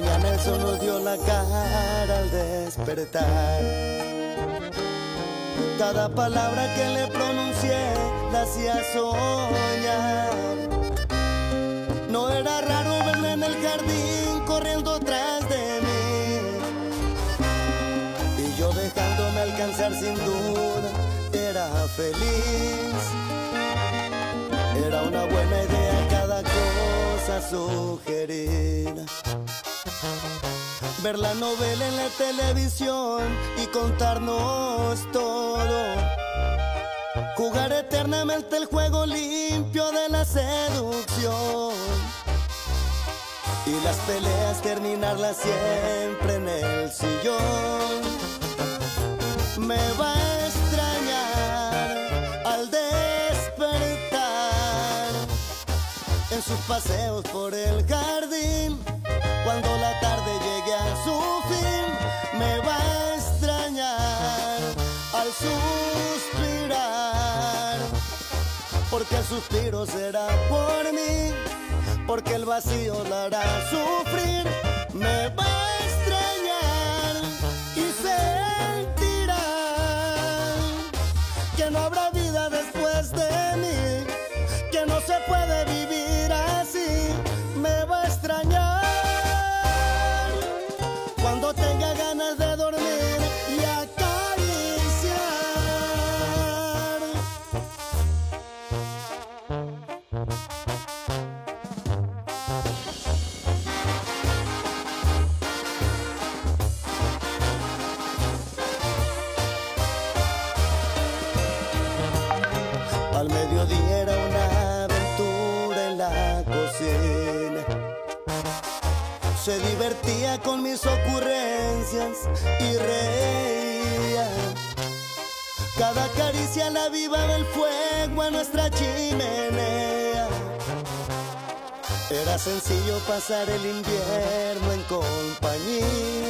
mañana el nos dio la cara al despertar. Cada palabra que le pronuncié la hacía soñar. No era raro verla en el jardín corriendo tras de mí. Y yo dejándome alcanzar sin duda, era feliz. Era una buena idea cada cosa sugerir. Ver la novela en la televisión y contarnos todo. Jugar eternamente el juego limpio de la seducción. Y las peleas terminarlas siempre en el sillón. Me va a extrañar al despertar en sus paseos por el jardín. Cuando la tarde llegue a su fin, me va a extrañar al suspirar. Porque el suspiro será por mí, porque el vacío la hará sufrir. Me va a Se divertía con mis ocurrencias y reía. Cada caricia la avivaba el fuego a nuestra chimenea. Era sencillo pasar el invierno en compañía.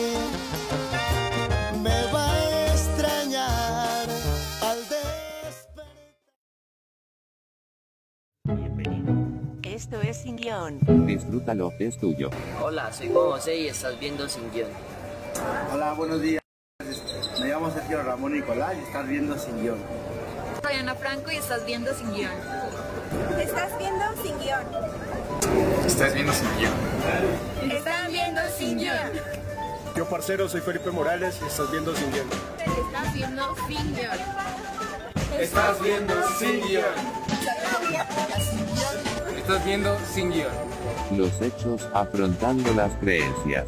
Esto es Sin Guión. Disfrútalo, es tuyo. Hola, soy Juan José y estás viendo Sin Guión. Hola, buenos días. Me llamo Sergio Ramón Nicolás y estás viendo Sin Guión. Soy Ana Franco y estás viendo Sin Guión. Estás viendo Sin Guión. Estás viendo sin guion. Están viendo sin guion. Yo, parcero, soy Felipe Morales y estás viendo sin guion. Estás viendo sin guion. Estás viendo sin guion. Los hechos afrontando las creencias.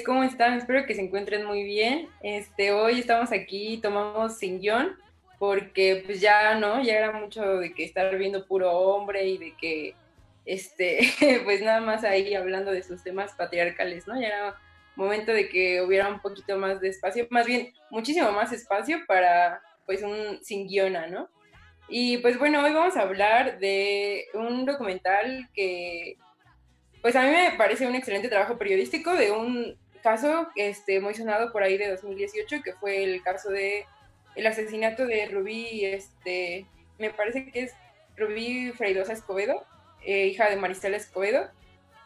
¿Cómo están? Espero que se encuentren muy bien. Este, hoy estamos aquí, tomamos sin guion, porque pues ya, ¿no? Ya era mucho de que estar viendo puro hombre y de que, este, pues nada más ahí hablando de sus temas patriarcales, ¿no? Ya era momento de que hubiera un poquito más de espacio, más bien muchísimo más espacio para pues un sin guiona, ¿no? Y pues bueno, hoy vamos a hablar de un documental que pues a mí me parece un excelente trabajo periodístico de un caso este, muy sonado por ahí de 2018, que fue el caso de el asesinato de Rubí, este, me parece que es Rubí Freidosa Escobedo, eh, hija de Maristela Escobedo.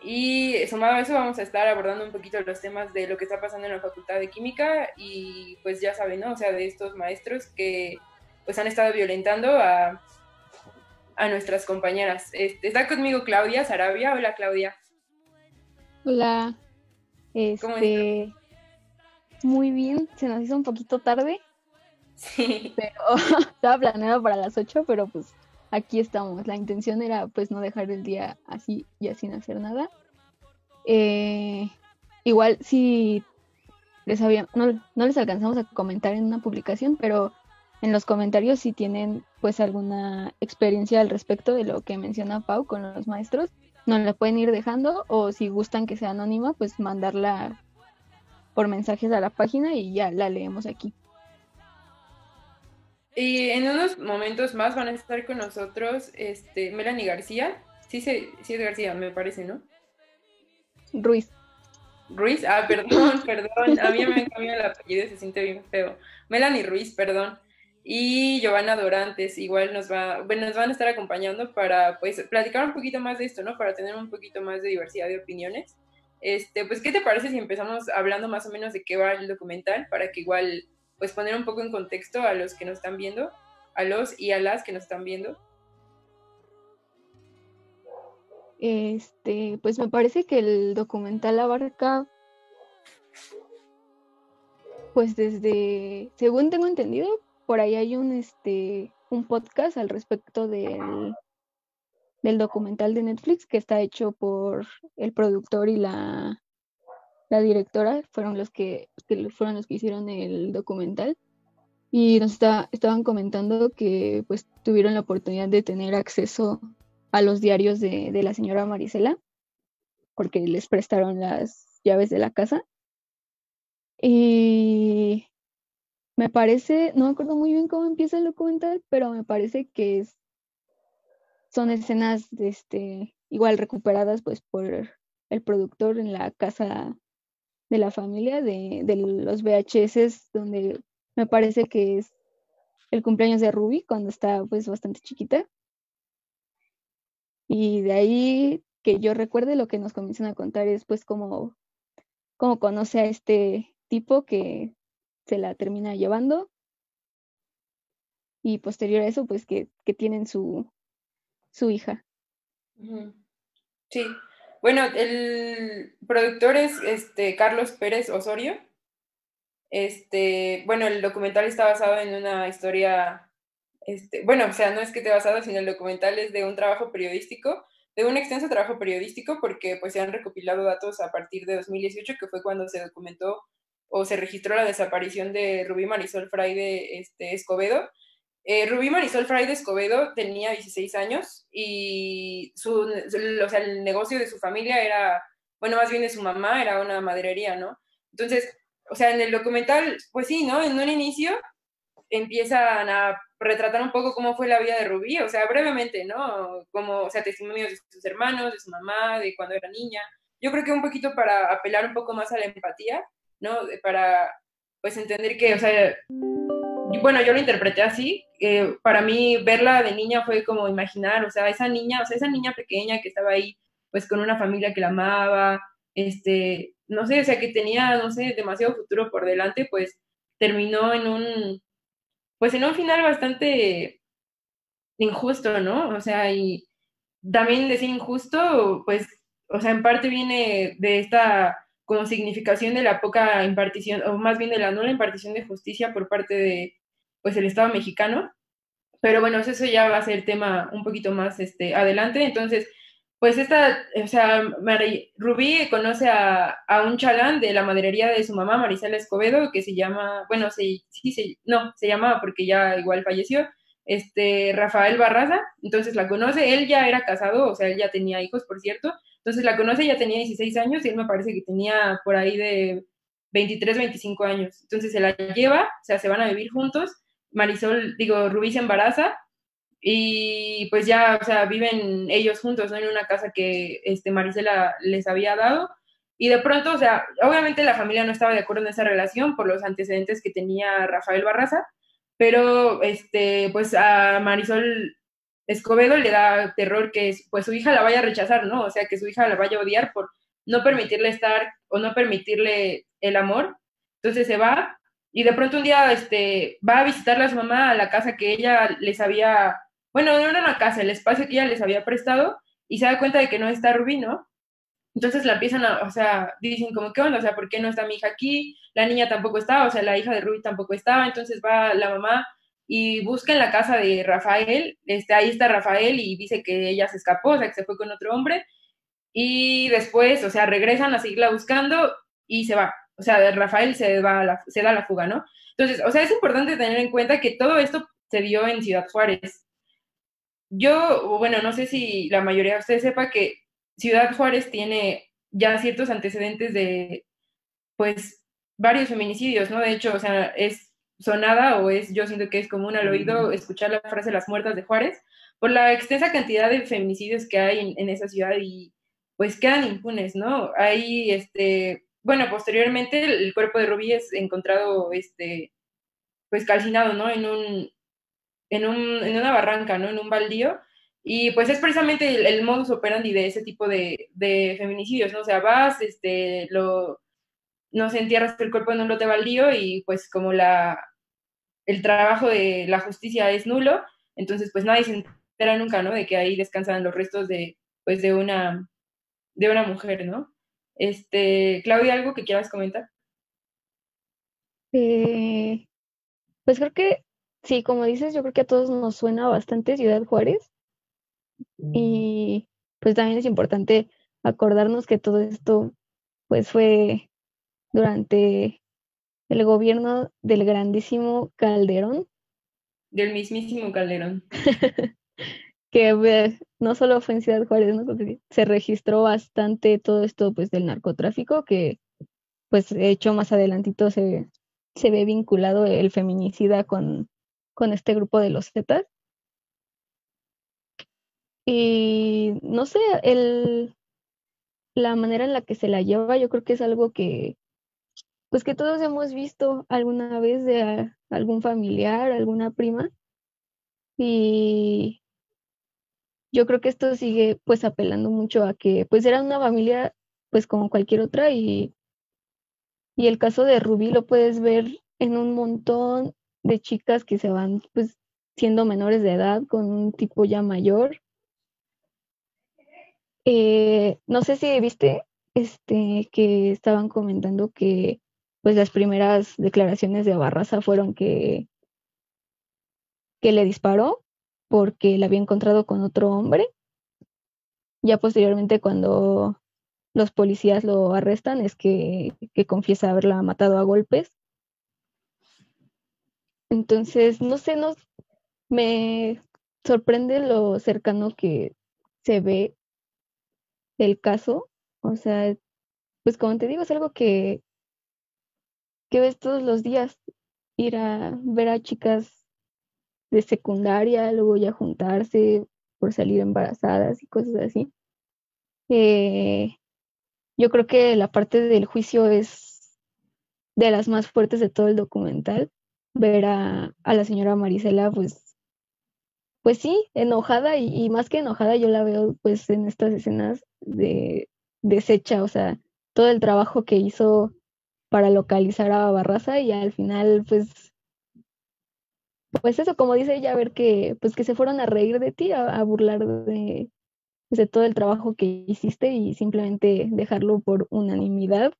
Y sumado a eso vamos a estar abordando un poquito los temas de lo que está pasando en la Facultad de Química y pues ya saben, ¿no? O sea, de estos maestros que pues han estado violentando a, a nuestras compañeras. Este, está conmigo Claudia Sarabia. Hola Claudia. Hola. ¿Cómo Este, muy bien, se nos hizo un poquito tarde, Sí. pero estaba planeado para las 8, pero pues aquí estamos. La intención era pues no dejar el día así ya sin hacer nada. Eh, igual si les había, no, no les alcanzamos a comentar en una publicación, pero en los comentarios si tienen pues alguna experiencia al respecto de lo que menciona Pau con los maestros, nos la pueden ir dejando o si gustan que sea anónima, pues mandarla por mensajes a la página y ya la leemos aquí. Y en unos momentos más van a estar con nosotros este, Melanie García. Sí, se, sí es García, me parece, ¿no? Ruiz. Ruiz, ah, perdón, perdón. A mí me han cambiado el apellido, se siente bien feo. Melanie Ruiz, perdón. Y Giovanna Dorantes, igual nos, va, bueno, nos van a estar acompañando para pues platicar un poquito más de esto, ¿no? Para tener un poquito más de diversidad de opiniones. Este, pues, ¿qué te parece si empezamos hablando más o menos de qué va el documental? Para que igual, pues, poner un poco en contexto a los que nos están viendo, a los y a las que nos están viendo. Este, pues me parece que el documental abarca, pues desde, según tengo entendido, por ahí hay un, este, un podcast al respecto del, del documental de Netflix que está hecho por el productor y la, la directora, fueron los que, que fueron los que hicieron el documental. Y nos está, estaban comentando que pues tuvieron la oportunidad de tener acceso a los diarios de, de la señora Marisela, porque les prestaron las llaves de la casa. Y me parece, no me acuerdo muy bien cómo empieza el documental, pero me parece que es, son escenas de este, igual recuperadas pues por el productor en la casa de la familia de, de los VHS donde me parece que es el cumpleaños de Ruby cuando está pues bastante chiquita. Y de ahí que yo recuerde lo que nos comienzan a contar es pues cómo, cómo conoce a este tipo que se la termina llevando. y posterior a eso, pues que, que tienen su, su hija. Sí. Bueno, el productor es este Carlos Pérez Osorio. Este, bueno, el documental está basado en una historia, este, bueno, o sea, no es que esté basado, sino el documental es de un trabajo periodístico, de un extenso trabajo periodístico, porque pues se han recopilado datos a partir de 2018, que fue cuando se documentó o se registró la desaparición de Rubí Marisol Fraide este, Escobedo. Eh, Rubí Marisol Fraide Escobedo tenía 16 años y su- o sea, el negocio de su familia era, bueno, más bien de su mamá, era una maderería, ¿no? Entonces, o sea, en el documental, pues sí, ¿no? En un inicio empiezan a retratar un poco cómo fue la vida de Rubí, o sea, brevemente, ¿no? Como, o sea, testimonios de sus hermanos, de su mamá, de cuando era niña. Yo creo que un poquito para apelar un poco más a la empatía, ¿no? Para, pues, entender que, o sea, bueno, yo lo interpreté así. eh, para mí, verla de niña fue como imaginar, o sea, esa niña, o sea, esa niña pequeña que estaba ahí, pues con una familia que la amaba, este, no sé, o sea, que tenía, no sé, demasiado futuro por delante, pues terminó en un, pues en un final bastante injusto, ¿no? O sea, y también decir injusto, pues, o sea, en parte viene de esta como significación de la poca impartición, o más bien de la nula impartición de justicia por parte de, pues, el Estado mexicano. Pero bueno, eso ya va a ser tema un poquito más este, adelante. Entonces, pues esta, o sea, Mari- Rubí conoce a, a un chalán de la maderería de su mamá, Marisela Escobedo, que se llama, bueno, se, sí, se, no, se llamaba porque ya igual falleció, este, Rafael Barraza, entonces la conoce, él ya era casado, o sea, él ya tenía hijos, por cierto, entonces la conoce, ya tenía 16 años y él me parece que tenía por ahí de 23, 25 años, entonces se la lleva, o sea, se van a vivir juntos, Marisol, digo, Rubí se embaraza, y pues ya, o sea, viven ellos juntos, ¿no? En una casa que este, Marisela les había dado. Y de pronto, o sea, obviamente la familia no estaba de acuerdo en esa relación por los antecedentes que tenía Rafael Barraza, pero este, pues a Marisol Escobedo le da terror que pues su hija la vaya a rechazar, ¿no? O sea, que su hija la vaya a odiar por no permitirle estar o no permitirle el amor. Entonces se va y de pronto un día este, va a visitarle a su mamá a la casa que ella les había, bueno, no era una casa, el espacio que ella les había prestado y se da cuenta de que no está Rubí, ¿no? Entonces la empiezan a, o sea, dicen como, ¿qué onda? O sea, ¿por qué no está mi hija aquí? La niña tampoco estaba, o sea, la hija de Rubí tampoco estaba, entonces va la mamá y busca en la casa de Rafael, este, ahí está Rafael y dice que ella se escapó, o sea, que se fue con otro hombre y después, o sea, regresan a seguirla buscando y se va, o sea, Rafael se, va a la, se da la fuga, ¿no? Entonces, o sea, es importante tener en cuenta que todo esto se dio en Ciudad Juárez. Yo, bueno, no sé si la mayoría de ustedes sepa que Ciudad Juárez tiene ya ciertos antecedentes de, pues, varios feminicidios, ¿no? De hecho, o sea, es sonada o es, yo siento que es común al oído escuchar la frase las muertas de Juárez por la extensa cantidad de feminicidios que hay en, en esa ciudad y pues quedan impunes, ¿no? Hay, este, bueno, posteriormente el, cuerpo de Rubí es encontrado, este, pues calcinado, ¿no? En un, en un, en una barranca, ¿no? En un baldío. Y pues es precisamente el, el modus operandi de ese tipo de, de, feminicidios, ¿no? O sea, vas, este, lo, no se entierras el cuerpo en un lote baldío y pues como la, el trabajo de la justicia es nulo, entonces pues nadie se entera nunca, ¿no? De que ahí descansan los restos de, pues de una, de una mujer, ¿no? Este, Claudia, ¿algo que quieras comentar? Eh, pues creo que sí, como dices, yo creo que a todos nos suena bastante Ciudad Juárez. Y pues también es importante acordarnos que todo esto pues fue durante el gobierno del grandísimo Calderón. Del mismísimo Calderón. que eh, no solo fue en Ciudad Juárez, ¿no? se registró bastante todo esto pues del narcotráfico, que pues de hecho más adelantito se, se ve vinculado el feminicida con, con este grupo de los Zetas. Y no sé, el, la manera en la que se la lleva, yo creo que es algo que, pues que todos hemos visto alguna vez de a, algún familiar, alguna prima. Y yo creo que esto sigue pues apelando mucho a que pues era una familia pues como cualquier otra y, y el caso de Rubí lo puedes ver en un montón de chicas que se van pues siendo menores de edad con un tipo ya mayor. Eh, no sé si viste este, que estaban comentando que pues las primeras declaraciones de Barraza fueron que, que le disparó porque la había encontrado con otro hombre. Ya posteriormente cuando los policías lo arrestan es que, que confiesa haberla matado a golpes. Entonces, no sé, no, me sorprende lo cercano que se ve el caso. O sea, pues como te digo, es algo que, que ves todos los días, ir a ver a chicas de secundaria, luego ya juntarse por salir embarazadas y cosas así. Eh, yo creo que la parte del juicio es de las más fuertes de todo el documental. Ver a, a la señora Marisela, pues, pues sí, enojada y, más que enojada yo la veo pues en estas escenas de deshecha, o sea, todo el trabajo que hizo para localizar a Barraza y al final pues pues eso, como dice ella, a ver que, pues que se fueron a reír de ti, a, burlar de, pues, de todo el trabajo que hiciste y simplemente dejarlo por unanimidad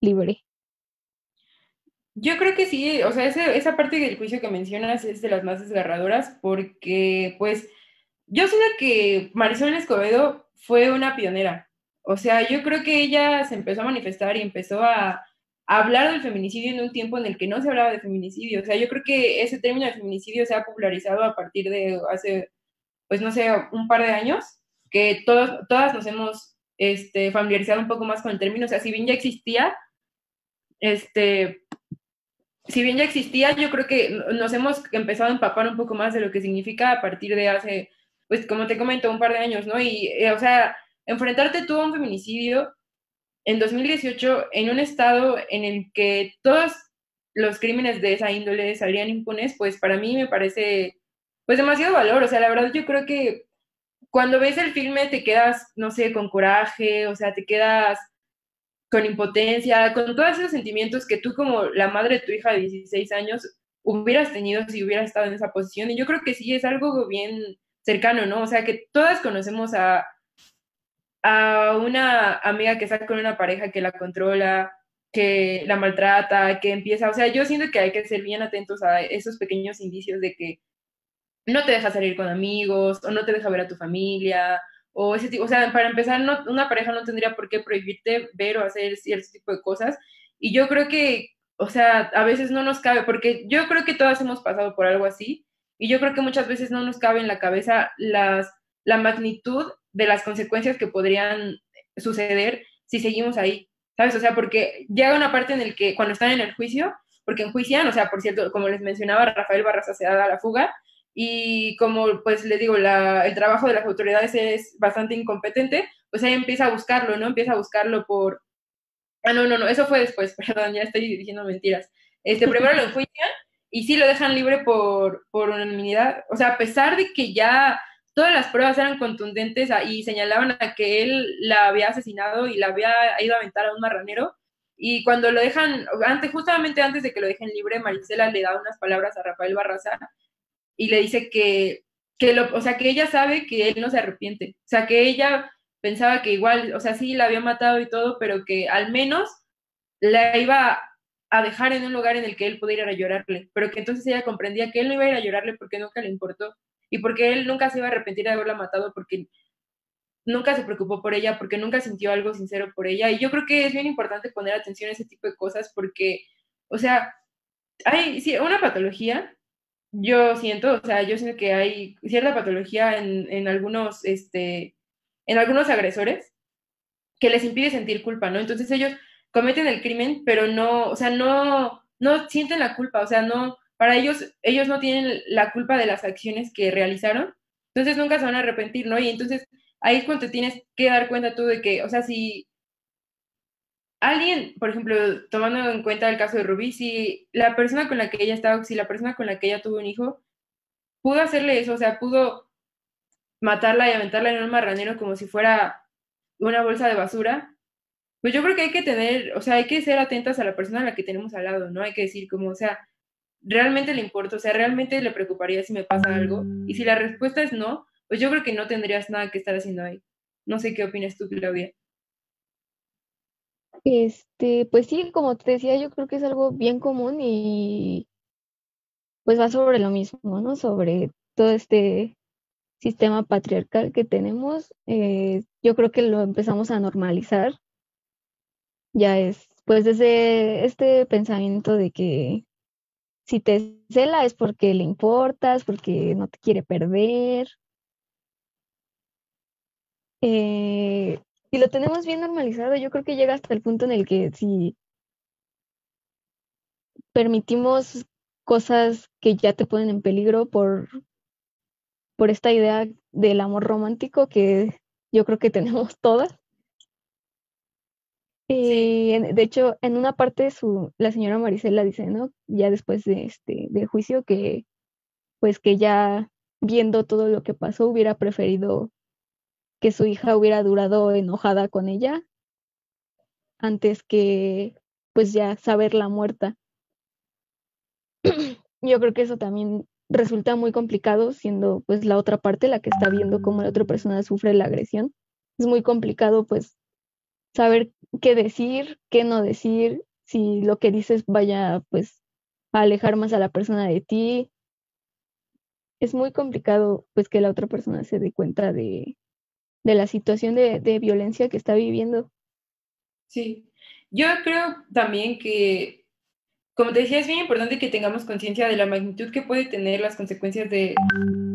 libre. Yo creo que sí, o sea, esa parte del juicio que mencionas es de las más desgarradoras porque, pues, yo sé que Marisol Escobedo fue una pionera. O sea, yo creo que ella se empezó a manifestar y empezó a, hablar del feminicidio en un tiempo en el que no se hablaba de feminicidio. O sea, yo creo que ese término de feminicidio se ha popularizado a partir de hace, pues no sé, un par de años, que todos, todas nos hemos este, familiarizado un poco más con el término. O sea, si bien ya existía, este, si bien ya existía, yo creo que nos hemos empezado a empapar un poco más de lo que significa a partir de hace, pues como te comento, un par de años, ¿no? Y, eh, o sea, enfrentarte tú a un feminicidio en 2018 en un estado en el que todos los crímenes de esa índole salían impunes, pues para mí me parece pues demasiado valor. O sea, la verdad yo creo que cuando ves el filme te quedas, no sé, con coraje, o sea, te quedas con impotencia, con todos esos sentimientos que tú como la madre de tu hija de 16 años hubieras tenido si hubieras estado en esa posición. Y yo creo que sí es algo bien cercano, ¿no? O sea, que todas conocemos a, a una amiga que está con una pareja que la controla, que la maltrata, que empieza, o sea, yo siento que hay que ser bien atentos a esos pequeños indicios de que no te deja salir con amigos o no te deja ver a tu familia o ese tipo, o sea, para empezar, no, una pareja no tendría por qué prohibirte ver o hacer cierto tipo de cosas y yo creo que, o sea, a veces no nos cabe, porque yo creo que todas hemos pasado por algo así y yo creo que muchas veces no nos cabe en la cabeza las, la magnitud de las consecuencias que podrían suceder si seguimos ahí, ¿sabes? O sea, porque llega una parte en el que cuando están en el juicio, porque enjuician, o sea, por cierto, como les mencionaba, Rafael Barraza se da a la fuga y como pues les digo, la, el trabajo de las autoridades es bastante incompetente, pues ahí empieza a buscarlo, ¿no? Empieza a buscarlo por... Ah, no, no, no, eso fue después, perdón, ya estoy diciendo mentiras. Este, primero lo enjuician y sí lo dejan libre por, por unanimidad, o sea, a pesar de que ya todas las pruebas eran contundentes y señalaban a que él la había asesinado y la había ido a aventar a un marranero. Y cuando lo dejan, antes, justamente antes de que lo dejen libre, Marisela le da unas palabras a Rafael Barraza y le dice que, que lo, o sea, que ella sabe que él no se arrepiente. O sea, que ella pensaba que igual, o sea, sí la había matado y todo, pero que al menos la iba a dejar en un lugar en el que él pudiera ir a llorarle, pero que entonces ella comprendía que él no iba a ir a llorarle porque nunca le importó y porque él nunca se iba a arrepentir de haberla matado porque nunca se preocupó por ella, porque nunca sintió algo sincero por ella. Y yo creo que es bien importante poner atención a ese tipo de cosas porque, o sea, hay sí, una patología, yo siento, o sea, yo siento que hay cierta patología en, en algunos, este, en algunos agresores que les impide sentir culpa, ¿no? Entonces ellos cometen el crimen, pero no, o sea, no, no sienten la culpa, o sea, no, para ellos, ellos no tienen la culpa de las acciones que realizaron, entonces nunca se van a arrepentir, ¿no? Y entonces ahí es cuando te tienes que dar cuenta tú de que, o sea, si alguien, por ejemplo, tomando en cuenta el caso de Rubí, si la persona con la que ella estaba, si la persona con la que ella tuvo un hijo, pudo hacerle eso, o sea, pudo matarla y aventarla en un marranero como si fuera una bolsa de basura, pues yo creo que hay que tener, o sea, hay que ser atentas a la persona a la que tenemos al lado, ¿no? Hay que decir como, o sea, realmente le importa, o sea, realmente le preocuparía si me pasa algo. Y si la respuesta es no, pues yo creo que no tendrías nada que estar haciendo ahí. No sé qué opinas tú, Claudia. Este, pues sí, como te decía, yo creo que es algo bien común y pues va sobre lo mismo, ¿no? Sobre todo este sistema patriarcal que tenemos. eh, yo creo que lo empezamos a normalizar. Ya es, pues desde este pensamiento de que si te cela es porque le importas, porque no te quiere perder. Eh, y lo tenemos bien normalizado, yo creo que llega hasta el punto en el que si permitimos cosas que ya te ponen en peligro por, por esta idea del amor romántico que yo creo que tenemos todas. De hecho, en una parte su, la señora Marisela dice, ¿no? Ya después de este del juicio que pues que ya viendo todo lo que pasó hubiera preferido que su hija hubiera durado enojada con ella antes que pues ya saberla muerta. Yo creo que eso también resulta muy complicado siendo pues la otra parte la que está viendo cómo la otra persona sufre la agresión. Es muy complicado pues saber qué decir, qué no decir, si lo que dices vaya pues a alejar más a la persona de ti. Es muy complicado pues que la otra persona se dé cuenta de, de la situación de, de violencia que está viviendo. Sí, yo creo también que, como te decía, es bien importante que tengamos conciencia de la magnitud que puede tener las consecuencias de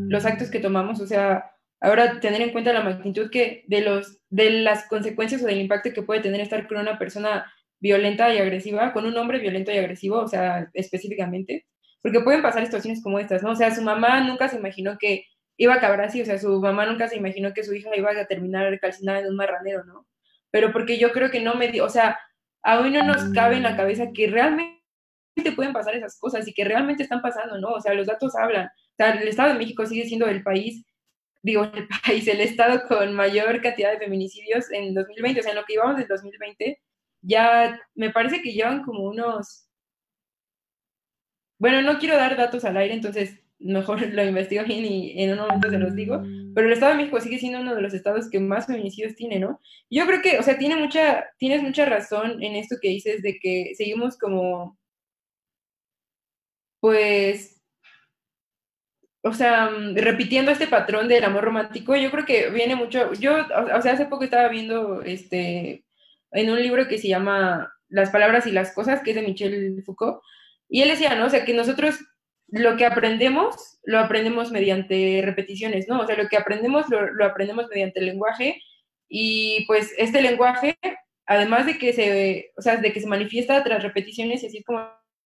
los actos que tomamos, o sea, ahora tener en cuenta la magnitud que de los de las consecuencias o del impacto que puede tener estar con una persona violenta y agresiva, con un hombre violento y agresivo, o sea, específicamente, porque pueden pasar situaciones como estas, ¿no? O sea, su mamá nunca se imaginó que iba a acabar así, o sea, su mamá nunca se imaginó que su hija iba a terminar calcinada en un marranero, ¿no? Pero porque yo creo que no me, o sea, aún no nos cabe en la cabeza que realmente pueden pasar esas cosas y que realmente están pasando, ¿no? O sea, los datos hablan. O sea, el Estado de México sigue siendo el país, digo, el país, el Estado con mayor cantidad de feminicidios en 2020, o sea, en lo que llevamos del 2020, ya me parece que llevan como unos... Bueno, no quiero dar datos al aire, entonces mejor lo investigo bien y en un momento se los digo, pero el Estado de México sigue siendo uno de los estados que más feminicidios tiene, ¿no? Yo creo que, o sea, tiene mucha, tienes mucha razón en esto que dices de que seguimos como, pues, o sea, mm, repitiendo este patrón del amor romántico, yo creo que viene mucho, yo, o, sea, hace poco estaba viendo, este, en un libro que se llama Las palabras y las cosas, que es de Michel Foucault, y él decía, ¿no? O sea, que nosotros lo que aprendemos, lo aprendemos mediante repeticiones, ¿no? O sea, lo que aprendemos, lo, lo aprendemos mediante el lenguaje, y pues este lenguaje, además de que se, o sea, de que se manifiesta tras repeticiones, y así es como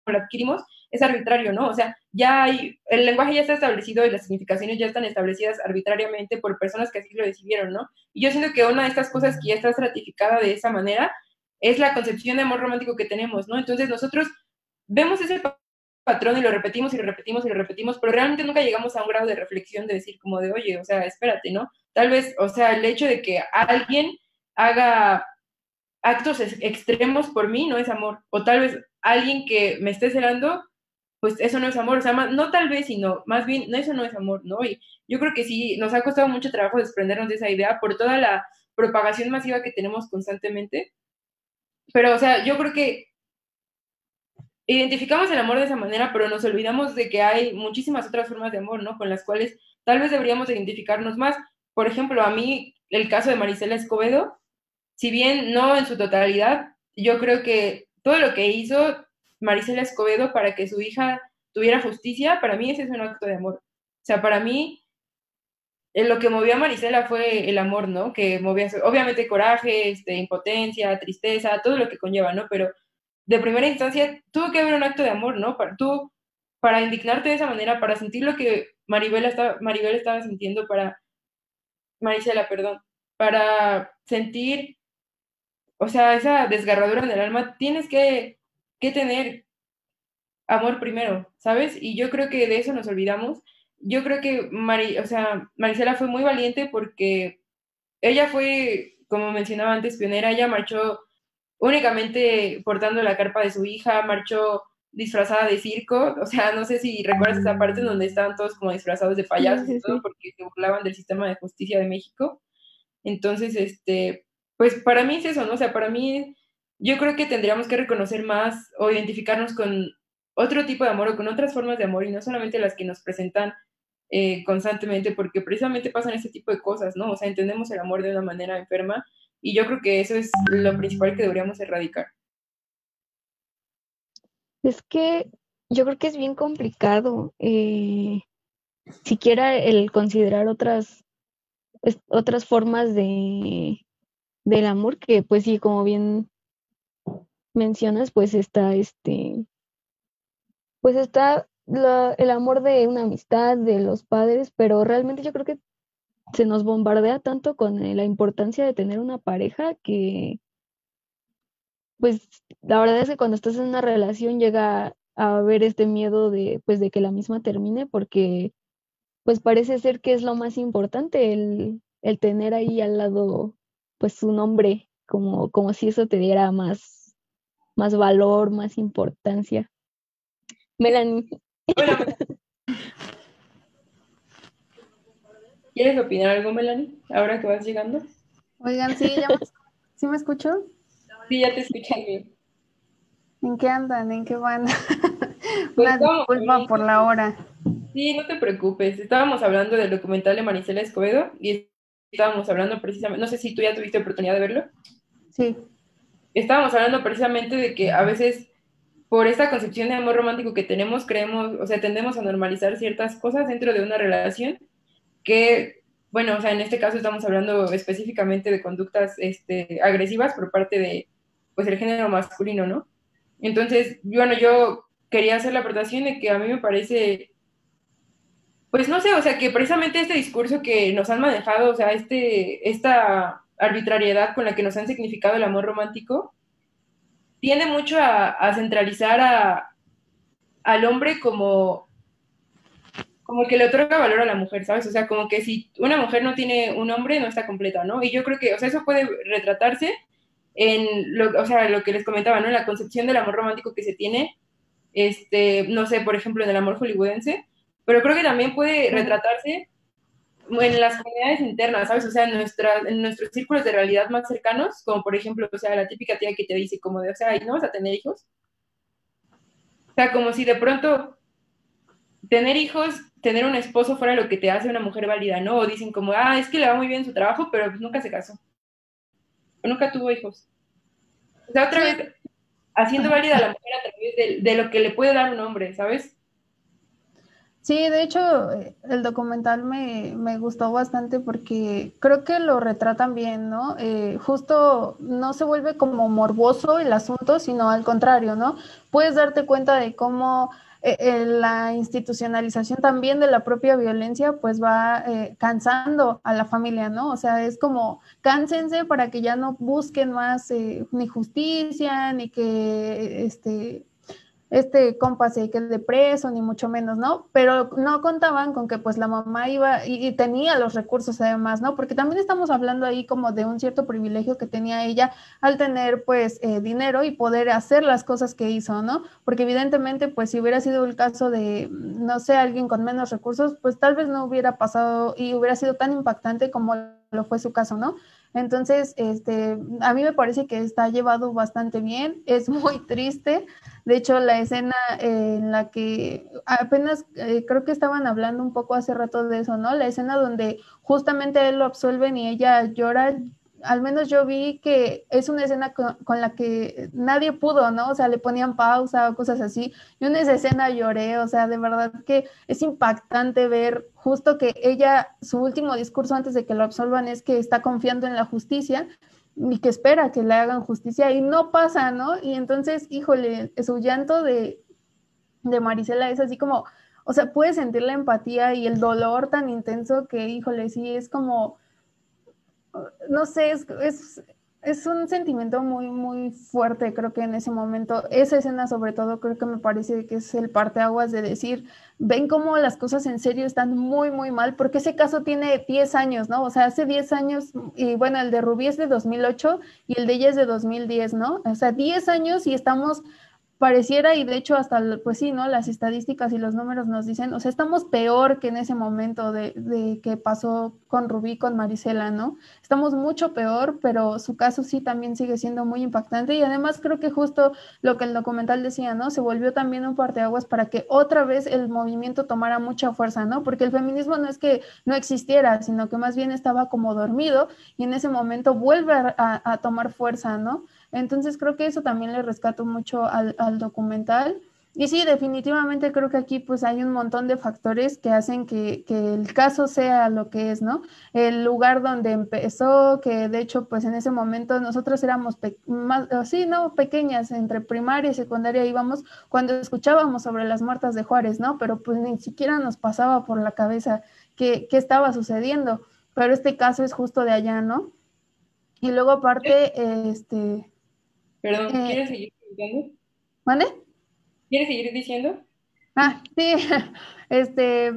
lo adquirimos, es arbitrario, ¿no? O sea, ya hay, el lenguaje ya está establecido y las significaciones ya están establecidas arbitrariamente por personas que así lo decidieron, ¿no? Y yo siento que una de estas cosas que ya está ratificada de esa manera es la concepción de amor romántico que tenemos, ¿no? Entonces nosotros vemos ese patrón y lo repetimos y lo repetimos y lo repetimos, pero realmente nunca llegamos a un grado de reflexión de decir como de, oye, o sea, espérate, ¿no? Tal vez, o sea, el hecho de que alguien haga actos ex- extremos por mí no es amor, o tal vez alguien que me esté celando, pues eso no es amor, o sea, ma- no tal vez, sino más bien, no, eso no es amor, ¿no? Y yo creo que sí, nos ha costado mucho trabajo desprendernos de esa idea por toda la propagación masiva que tenemos constantemente, pero, o sea, yo creo que identificamos el amor de esa manera, pero nos olvidamos de que hay muchísimas otras formas de amor, ¿no? Con las cuales tal vez deberíamos identificarnos más. Por ejemplo, a mí el caso de Marisela Escobedo, si bien no en su totalidad, yo creo que todo lo que hizo Marisela Escobedo para que su hija tuviera justicia, para mí ese es un acto de amor. O sea, para mí eh, lo que movió a Marisela fue el amor, ¿no? Que movía, obviamente, coraje, este, impotencia, tristeza, todo lo que conlleva, ¿no? Pero de primera instancia tuvo que haber un acto de amor, ¿no? Para para indignarte de esa manera, para sentir lo que Maribel estaba, Maribel estaba sintiendo, para Marisela, perdón, para sentir, o sea, esa desgarradura en el alma, tienes que, que tener amor primero, ¿sabes? Y yo creo que de eso nos olvidamos. Yo creo que Mari, o sea, Marisela fue muy valiente porque ella fue, como mencionaba antes, pionera, ella marchó únicamente portando la carpa de su hija, marchó disfrazada de circo, o sea, no sé si recuerdas esa parte en donde estaban todos como disfrazados de payasos y todo porque se burlaban del sistema de justicia de México. Entonces, este, pues para mí es eso, ¿no? O sea, para mí yo creo que tendríamos que reconocer más o identificarnos con otro tipo de amor o con otras formas de amor y no solamente las que nos presentan eh, constantemente, porque precisamente pasan ese tipo de cosas, ¿no? O sea, entendemos el amor de una manera enferma y yo creo que eso es lo principal que deberíamos erradicar. Es que yo creo que es bien complicado, eh, siquiera el considerar otras, pues, otras formas de, del amor, que pues sí, como bien mencionas, pues está este, pues está la- el amor de una amistad, de los padres, pero realmente yo creo que se nos bombardea tanto con eh, la importancia de tener una pareja que pues la verdad es que cuando estás en una relación llega a haber este miedo de, pues, de que la misma termine, porque pues parece ser que es lo más importante, el, el tener ahí al lado, pues, un hombre, como, como si eso te diera más, más valor, más importancia. Melanie, ¿Quieres opinar algo, Melanie? Ahora que vas llegando. Oigan, sí, ya me, ¿sí me escucho? Sí, ya te escuchan bien. ¿En qué andan? ¿En qué van? Pues Una disculpa por la hora. Sí, no te preocupes. Estábamos hablando del documental de Marisela Escobedo y estábamos hablando precisamente, no sé si tú ya tuviste oportunidad de verlo. Sí. Estábamos hablando precisamente de que a veces por esta concepción de amor romántico que tenemos, creemos, o sea, tendemos a normalizar ciertas cosas dentro de una relación que, bueno, o sea, en este caso estamos hablando específicamente de conductas este, agresivas por parte de, pues, el género masculino, ¿no? Entonces, bueno, yo quería hacer la aportación de que a mí me parece, pues no sé, o sea, que precisamente este discurso que nos han manejado, o sea, este, esta arbitrariedad con la que nos han significado el amor romántico, tiende mucho a, a centralizar a, al hombre como, como que le otorga valor a la mujer, ¿sabes? O sea, como que si una mujer no tiene un hombre, no está completa, ¿no? Y yo creo que, o sea, eso puede retratarse en lo, o sea, lo que les comentaba, ¿no? En la concepción del amor romántico que se tiene, este, no sé, por ejemplo, en el amor hollywoodense, pero creo que también puede retratarse en las comunidades internas, ¿sabes? O sea, en, nuestra, en nuestros círculos de realidad más cercanos, como por ejemplo, o sea, la típica tía que te dice como de, o sea, "Ay, ¿no vas a tener hijos? O sea, como si de pronto tener hijos, tener un esposo fuera lo que te hace una mujer válida, ¿no? O dicen como, ah, es que le va muy bien su trabajo, pero pues nunca se casó. O nunca tuvo hijos. O sea, otra vez, haciendo válida a la mujer a través de, de lo que le puede dar un hombre, ¿sabes? Sí, de hecho, eh, el documental me, me gustó bastante porque creo que lo retratan bien, ¿no? Eh, justo no se vuelve como morboso el asunto, sino al contrario, ¿no? Puedes darte cuenta de cómo eh, eh, la institucionalización también de la propia violencia pues va eh, cansando a la familia, ¿no? O sea, es como cánsense para que ya no busquen más ni justicia, ni que este este compa se quede preso, ni mucho menos, ¿no? Pero no contaban con que pues la mamá iba y, y, tenía los recursos además, ¿no? Porque también estamos hablando ahí como de un cierto privilegio que tenía ella al tener pues eh, dinero y poder hacer las cosas que hizo, ¿no? Porque evidentemente pues si hubiera sido el caso de, no sé, alguien con menos recursos, pues tal vez no hubiera pasado y hubiera sido tan impactante como lo fue su caso, ¿no? Entonces, este, a mí me parece que está llevado bastante bien, es muy triste. De hecho, la escena eh, en la que apenas eh, creo que estaban hablando un poco hace rato de eso, ¿no? La escena donde justamente él lo absuelven y ella llora, al menos yo vi que es una escena con, la que nadie pudo, ¿no? O sea, le ponían pausa o cosas así. Yo en esa escena lloré, o sea, de verdad que es impactante ver justo que ella, su último discurso antes de que lo absolvan es que está confiando en la justicia y que espera que le hagan justicia y no pasa, ¿no? Y entonces, híjole, su llanto de, de Marisela es así como, o sea, puedes sentir la empatía y el dolor tan intenso que, híjole, sí, es como no sé, es, es, es, un sentimiento muy, muy fuerte, creo que en ese momento, esa escena sobre todo, creo que me parece que es el parteaguas de decir, ven cómo las cosas en serio están muy, muy mal, porque ese caso tiene 10 años, ¿no? O sea, hace 10 años, y bueno, el de Rubí es de 2008 y el de ella es de 2010, ¿no? O sea, 10 años y estamos pareciera y de hecho hasta, pues sí, ¿no? Las estadísticas y los números nos dicen, o sea, estamos peor que en ese momento de, de, que pasó con Rubí, con Marisela, ¿no? Estamos mucho peor, pero su caso sí también sigue siendo muy impactante y además creo que justo lo que el documental decía, ¿no? Se volvió también un parteaguas para que otra vez el movimiento tomara mucha fuerza, ¿no? Porque el feminismo no es que no existiera, sino que más bien estaba como dormido y en ese momento vuelve a, a tomar fuerza, ¿no? Entonces creo que eso también le rescato mucho al, al, documental. Y sí, definitivamente creo que aquí pues hay un montón de factores que hacen que, que, el caso sea lo que es, ¿no? El lugar donde empezó, que de hecho pues en ese momento nosotros éramos más, sí, ¿no? Pequeñas, entre primaria y secundaria íbamos cuando escuchábamos sobre las muertas de Juárez, ¿no? Pero pues ni siquiera nos pasaba por la cabeza qué, qué estaba sucediendo. Pero este caso es justo de allá, ¿no? Y luego aparte, este, Perdón, eh, ¿quieres seguir diciendo? ¿Mande? ¿Quieres seguir diciendo? Ah, sí, este,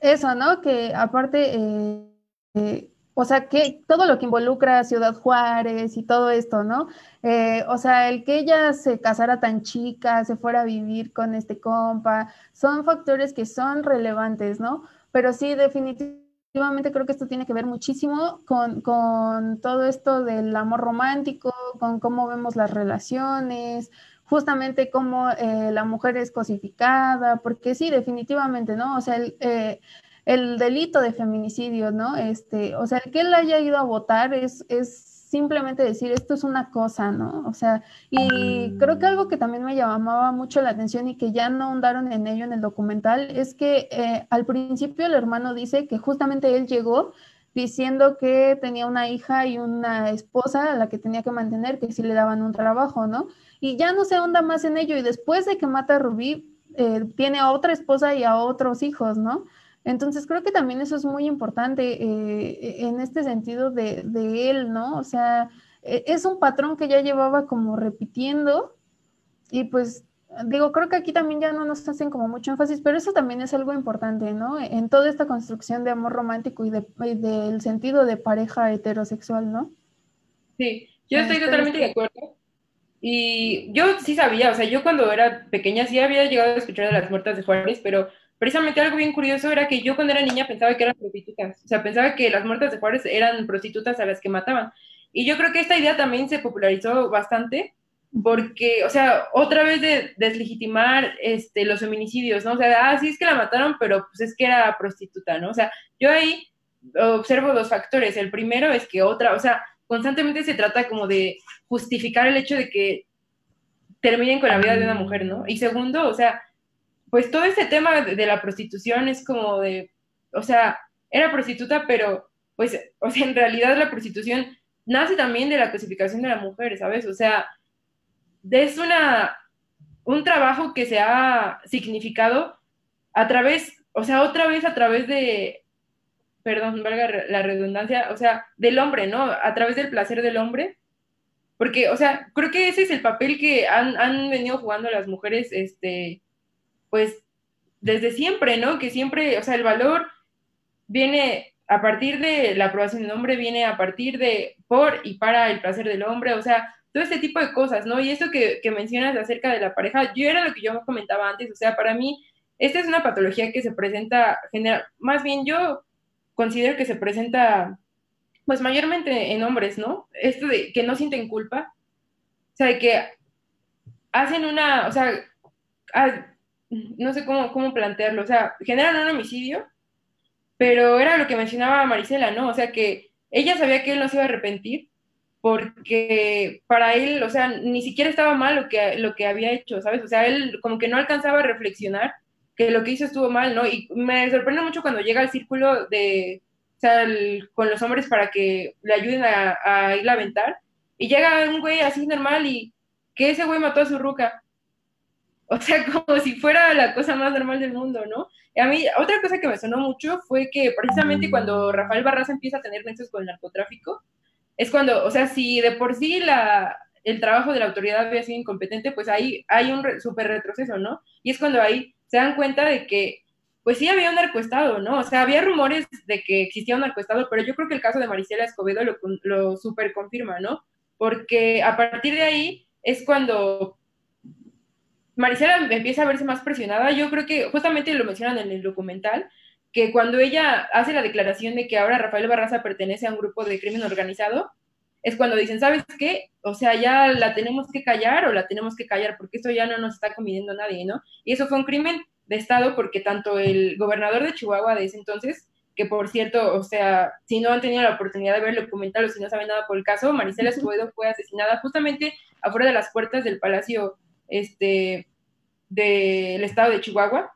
eso, ¿no? Que aparte, eh, eh, o sea, que todo lo que involucra a Ciudad Juárez y todo esto, ¿no? Eh, o sea, el que ella se casara tan chica, se fuera a vivir con este compa, son factores que son relevantes, ¿no? Pero sí, definitivamente efectivamente creo que esto tiene que ver muchísimo con, con, todo esto del amor romántico, con cómo vemos las relaciones, justamente cómo eh, la mujer es cosificada, porque sí, definitivamente, ¿no? O sea, el, eh, el, delito de feminicidio, ¿no? Este, o sea, el que él haya ido a votar es, es simplemente decir esto es una cosa, ¿no? O sea, y creo que algo que también me llamaba mucho la atención y que ya no hundaron en ello en el documental es que eh, al principio el hermano dice que justamente él llegó diciendo que tenía una hija y una esposa a la que tenía que mantener, que sí le daban un trabajo, ¿no? Y ya no se ahonda más en ello y después de que mata a Rubí, eh, tiene a otra esposa y a otros hijos, ¿no? Entonces creo que también eso es muy importante eh, en este sentido de, de, él, ¿no? O sea, e, es un patrón que ya llevaba como repitiendo y pues digo, creo que aquí también ya no nos hacen como mucho énfasis, pero eso también es algo importante, ¿no? En toda esta construcción de amor romántico y, de, y del sentido de pareja heterosexual, ¿no? Sí, yo estoy totalmente de acuerdo. Y yo sí sabía, o sea, yo cuando era pequeña sí había llegado a escuchar de las muertas de Juárez, pero precisamente algo bien curioso era que yo cuando era niña pensaba que eran prostitutas, o sea, pensaba que las muertas de Juárez eran prostitutas a las que mataban. Y yo creo que esta idea también se popularizó bastante porque, o sea, otra vez de deslegitimar este, los feminicidios, ¿no? O sea, ah, sí es que la mataron, pero pues es que era prostituta, ¿no? O sea, yo ahí observo dos factores. El primero es que otra, o sea, constantemente se trata como de justificar el hecho de que terminen con la vida de una mujer, ¿no? Y segundo, o sea, pues todo este tema de, la prostitución es como de, o sea, era prostituta, pero pues, o sea, en realidad la prostitución nace también de la cosificación de la mujer, ¿sabes? O sea, es una, un trabajo que se ha significado a través, o sea, otra vez a través de, perdón, valga la redundancia, o sea, del hombre, ¿no? A través del placer del hombre. Porque, o sea, creo que ese es el papel que han, han venido jugando las mujeres, este, pues desde siempre, ¿no? Que siempre, o sea, el valor viene a partir de la aprobación del hombre, viene a partir de por y para el placer del hombre, o sea, todo este tipo de cosas, ¿no? Y esto que, que mencionas acerca de la pareja, yo era lo que yo comentaba antes, o sea, para mí, esta es una patología que se presenta, general, más bien yo considero que se presenta, pues mayormente en hombres, ¿no? Esto de que no sienten culpa, o sea, de que hacen una, o sea, no sé cómo, cómo plantearlo, o sea, generan un homicidio, pero era lo que mencionaba Marisela, ¿no? O sea, que ella sabía que él no se iba a arrepentir porque para él, o sea, ni siquiera estaba mal lo que, lo que había hecho, ¿sabes? O sea, él como que no alcanzaba a reflexionar que lo que hizo estuvo mal, ¿no? Y me sorprende mucho cuando llega al círculo de, o sea, con los hombres para que le ayuden a, a ir a aventar, y llega un güey así normal y que ese güey mató a su ruca. O sea, como si fuera la cosa más normal del mundo, ¿no? Y a mí, otra cosa que me sonó mucho fue que precisamente cuando Rafael Barraza empieza a tener nexos con el narcotráfico, es cuando, o sea, si de por sí la, el trabajo de la autoridad había sido incompetente, pues ahí hay un súper retroceso, ¿no? Y es cuando ahí se dan cuenta de que, pues sí había un narcoestado, ¿no? O sea, había rumores de que existía un narcoestado, pero yo creo que el caso de Marisela Escobedo lo, lo súper confirma, ¿no? Porque a partir de ahí es cuando Marisela empieza a verse más presionada. Yo creo que justamente lo mencionan en el documental, que cuando ella hace la declaración de que ahora Rafael Barraza pertenece a un grupo de crimen organizado, es cuando dicen, ¿sabes qué? O sea, ya la tenemos que callar o la tenemos que callar porque esto ya no nos está conviviendo nadie, ¿no? Y eso fue un crimen de Estado porque tanto el gobernador de Chihuahua de ese entonces, que por cierto, o sea, si no han tenido la oportunidad de ver el documental o si no saben nada por el caso, Marisela Escobedo fue asesinada justamente afuera de las puertas del Palacio este, del Estado de Chihuahua.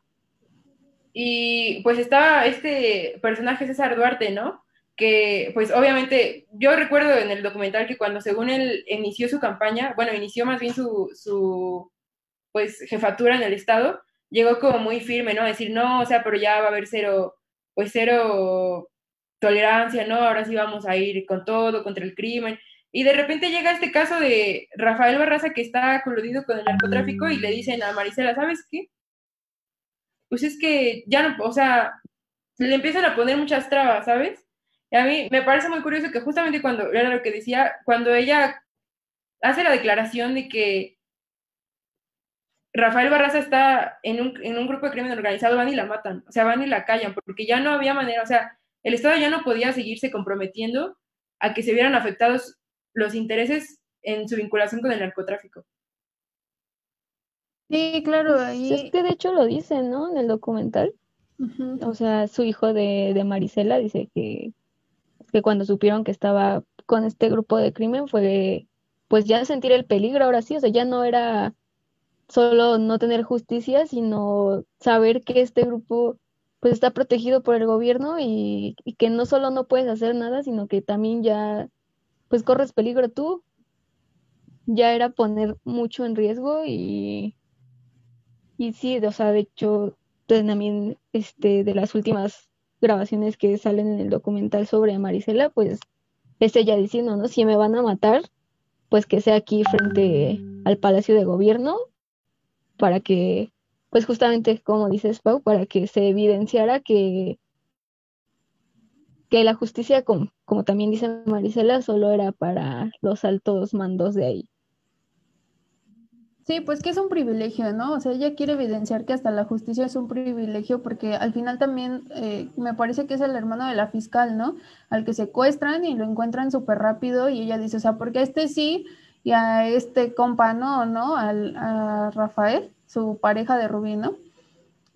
Y pues estaba este personaje César Duarte, ¿no? Que pues obviamente yo recuerdo en el documental que cuando según él inició su campaña, bueno, inició más bien su, su pues jefatura en el Estado, llegó como muy firme, ¿no? decir, no, o sea, pero ya va a haber cero, pues cero tolerancia, ¿no? Ahora sí vamos a ir con todo, contra el crimen. Y de repente llega este caso de Rafael Barraza que está coludido con el narcotráfico y le dicen a Marisela, ¿sabes qué? Pues es que ya no, o sea, le empiezan a poner muchas trabas, ¿sabes? Y a mí me parece muy curioso que justamente cuando, era lo que decía, cuando ella hace la declaración de que Rafael Barraza está en un, en un grupo de crimen organizado, van y la matan, o sea, van y la callan, porque ya no había manera, o sea, el Estado ya no podía seguirse comprometiendo a que se vieran afectados los intereses en su vinculación con el narcotráfico. Sí, claro, ahí... Es que de hecho lo dice, ¿no? En el documental. O sea, su hijo de, de Marisela dice que, que cuando supieron que estaba con este grupo de crimen fue pues ya sentir el peligro ahora sí, o sea, ya no era solo no tener justicia, sino saber que este grupo pues está protegido por el gobierno y, y, que no solo no puedes hacer nada, sino que también ya pues corres peligro tú. Ya era poner mucho en riesgo y, y sí, o sea, de hecho, pues, también este, de las últimas grabaciones que salen en el documental sobre Marisela, pues es ella diciendo, ¿no? Si me van a matar, pues que sea aquí frente al Palacio de Gobierno, para que, pues justamente como dices, Pau, para que se evidenciara que que la justicia, como, también dice Marisela, solo era para los altos mandos de ahí. Sí, pues que es un privilegio, ¿no? O sea, ella quiere evidenciar que hasta la justicia es un privilegio porque al final también eh, me parece que es el hermano de la fiscal, ¿no? Al que secuestran y lo encuentran súper rápido y ella dice, o sea, porque a este sí y a este compa no, ¿no? Al, a Rafael, su pareja de Rubí, ¿no?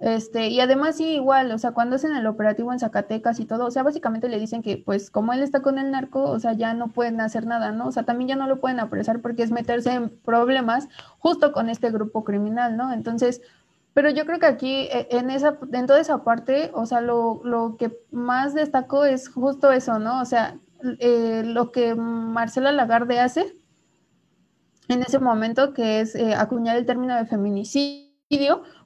Este, y además sí, igual, o sea, cuando hacen el operativo en Zacatecas y todo, o sea, básicamente le dicen que pues como él está con el narco, o sea, ya no pueden hacer nada, ¿no? O sea, también ya no lo pueden apresar porque es meterse en problemas justo con este grupo criminal, ¿no? Entonces, pero yo creo que aquí, e, en, esa, en toda esa parte, o sea, lo, lo que más destacó es justo eso, ¿no? O sea, eh, lo que Marcela Lagarde hace en ese momento, que es eh, acuñar el término de feminicidio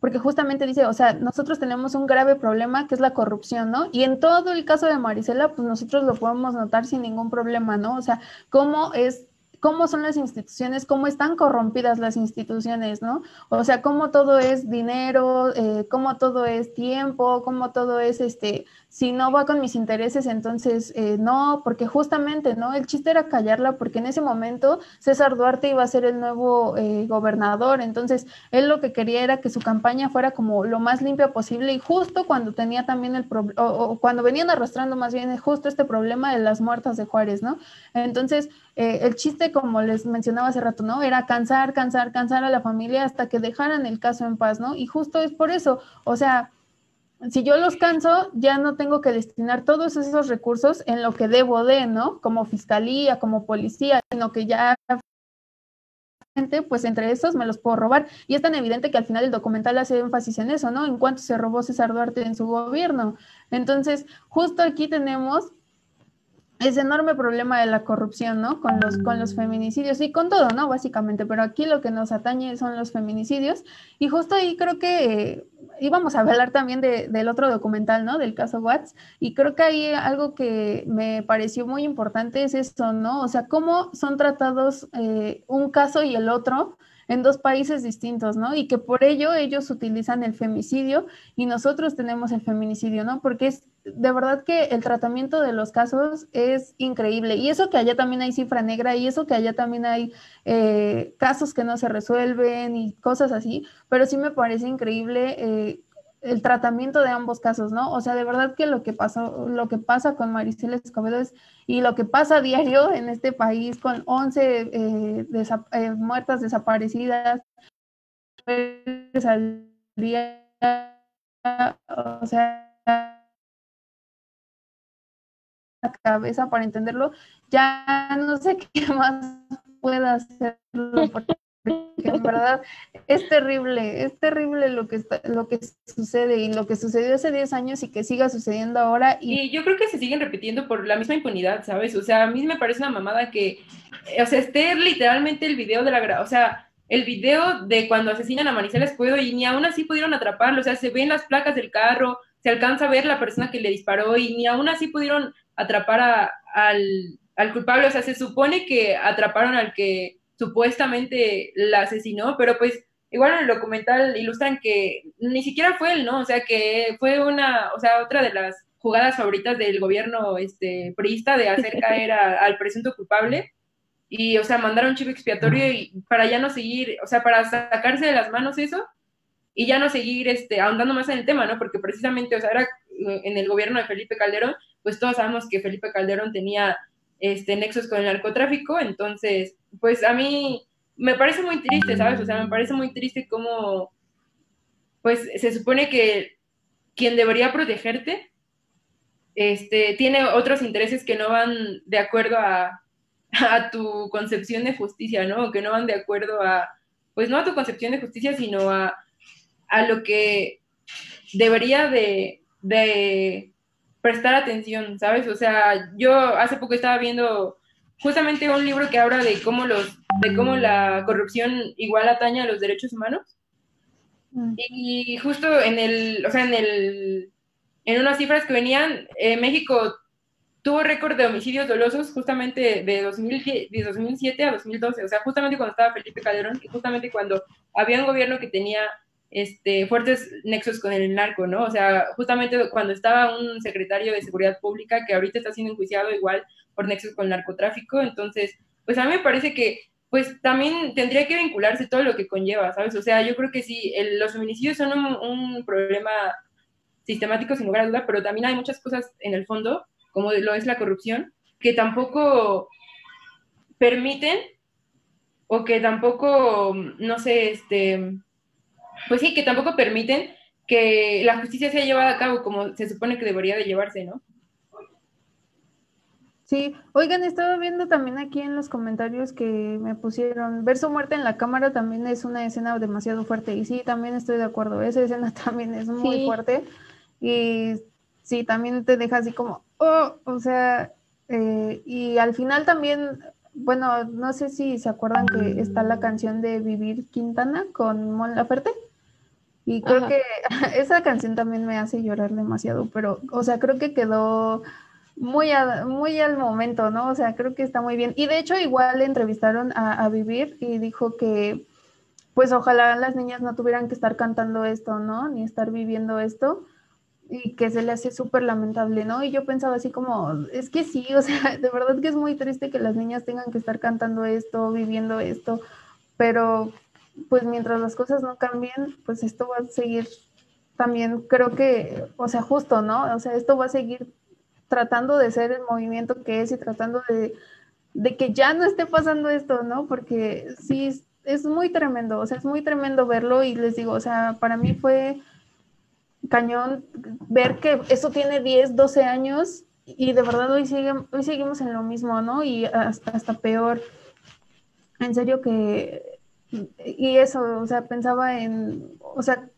porque justamente dice, o sea, nosotros tenemos un grave problema que es la corrupción, ¿no? Y en todo el caso de Marisela, pues nosotros lo podemos notar sin ningún problema, ¿no? O sea, cómo es cómo son las instituciones, cómo están corrompidas las instituciones, ¿no? O sea, cómo todo es dinero, eh, cómo todo es tiempo, cómo todo es este si no va con mis intereses, entonces eh, no, porque justamente, ¿no? El chiste era callarla porque en ese momento César Duarte iba a ser el nuevo eh, gobernador, entonces él lo que quería era que su campaña fuera como lo más limpia posible y justo cuando tenía también el problema, o, cuando venían arrastrando más bien justo este problema de las muertas de Juárez, ¿no? Entonces, eh, el chiste, como les mencionaba hace rato, ¿no? Era cansar, cansar, cansar a la familia hasta que dejaran el caso en paz, ¿no? Y justo es por eso, o sea, si yo los canso, ya no tengo que destinar todos esos recursos en lo que debo de, ¿no? Como fiscalía, como policía, sino que ya pues entre esos me los puedo robar. Y es tan evidente que al final el documental hace énfasis en eso, ¿no? En cuanto se robó César Duarte en su gobierno. Entonces, justo aquí tenemos ese enorme problema de la corrupción, ¿no? Con los, con los feminicidios y con todo, ¿no? Básicamente, pero aquí lo que nos atañe son los feminicidios y justo ahí creo que íbamos a hablar también de, del otro documental, ¿no? Del caso Watts y creo que ahí algo que me pareció muy importante es esto, ¿no? O sea, cómo son tratados eh, un caso y el otro en dos países distintos, ¿no? Y que por ello ellos utilizan el femicidio y nosotros tenemos el feminicidio, ¿no? Porque es de verdad que el tratamiento de los casos es increíble. Y eso que allá también hay cifra negra y eso que allá también hay eh, casos que no se resuelven y cosas así, pero sí me parece increíble. Eh, el tratamiento de ambos casos, ¿no? O sea, de verdad que lo que pasó, lo que pasa con Maricela Escobedo es, y lo que pasa a diario en este país con 11 eh, eh, muertas desaparecidas o sea, la cabeza para entenderlo, ya no sé qué más pueda hacerlo verdad es terrible, es terrible lo que está, lo que sucede y lo que sucedió hace 10 años y que siga sucediendo ahora. Y... yo creo que se siguen repitiendo por la misma impunidad, ¿sabes? O sea, a mí me parece una mamada que, o sea, esté literalmente el video de la, o sea, el video de cuando asesinan a Maricela Escuedo y ni aún así pudieron atraparlo, o sea, se ven las placas del carro, se alcanza a ver la persona que le disparó y ni aún así pudieron atrapar al, al culpable, o sea, se supone que atraparon al que supuestamente la asesinó, pero pues igual en el documental ilustran que ni siquiera fue él, ¿no? O sea, que fue una, o sea, otra de las jugadas favoritas del gobierno este priista de hacer caer al presunto culpable y, o sea, mandar un chivo expiatorio y para ya no seguir, o sea, para sacarse de las manos eso y ya no seguir este, ahondando más en el tema, ¿no? Porque precisamente, o sea, era en el gobierno de Felipe Calderón, pues todos sabemos que Felipe Calderón tenía este, nexos con el narcotráfico, entonces, pues a mí me parece muy triste, ¿sabes? O sea, me parece muy triste cómo, pues se supone que quien debería protegerte, este, tiene otros intereses que no van de acuerdo a, a tu concepción de justicia, ¿no? que no van de acuerdo a, pues no a tu concepción de justicia, sino a, a lo que debería de, de prestar atención, ¿sabes? O sea, yo hace poco estaba viendo justamente un libro que habla de cómo los, de cómo la corrupción igual ataña a los derechos humanos. Mm. Y justo en el, o sea, en el, en unas cifras que venían, eh, México tuvo récord de homicidios dolosos justamente de, 2000, de 2007 a 2012, o sea, justamente cuando estaba Felipe Calderón y justamente cuando había un gobierno que tenía este, fuertes nexos con el narco, ¿no? O sea, justamente cuando estaba un secretario de Seguridad Pública que ahorita está siendo enjuiciado igual por nexos con el narcotráfico, entonces, pues a mí me parece que pues también tendría que vincularse todo lo que conlleva, ¿sabes? O sea, yo creo que sí, los feminicidios son un, problema sistemático sin lugar a duda, pero también hay muchas cosas en el fondo, como lo es la corrupción, que tampoco permiten o que tampoco, no sé, este, pues sí, que tampoco permiten que la justicia sea llevada a cabo como se supone que debería de llevarse, ¿no? Sí, oigan, estaba viendo también aquí en los comentarios que me pusieron, ver su muerte en la cámara también es una escena demasiado fuerte y sí, también estoy de acuerdo, esa escena también es muy fuerte y sí, también te deja así como, oh, o sea, eh, y al final también, bueno, no sé si se acuerdan que está la canción de Vivir Quintana con Mon Laferte. Y creo que esa canción también me hace llorar demasiado, pero, o sea, creo que quedó muy, muy al momento, ¿no? O sea, creo que está muy bien. Y de hecho, igual le entrevistaron a, Vivir y dijo que, pues ojalá las niñas no tuvieran que estar cantando esto, ¿no? Ni estar viviendo esto. Y que se le hace súper lamentable, ¿no? Y yo pensaba así como, es que sí, o sea, de verdad que es muy triste que las niñas tengan que estar cantando esto, viviendo esto, pero pues mientras las cosas no cambien, pues esto va a seguir también, creo que, o sea, justo, ¿no? O sea, esto va a seguir tratando de ser el movimiento que es y tratando de, que ya no esté pasando esto, ¿no? Porque sí, es muy tremendo, o sea, es muy tremendo verlo y les digo, o sea, para mí fue cañón ver que eso tiene 10, 12 años y de verdad hoy, sigue, hoy seguimos en lo mismo, ¿no? Y hasta, hasta peor. En serio que y eso, o sea, pensaba en, o sea,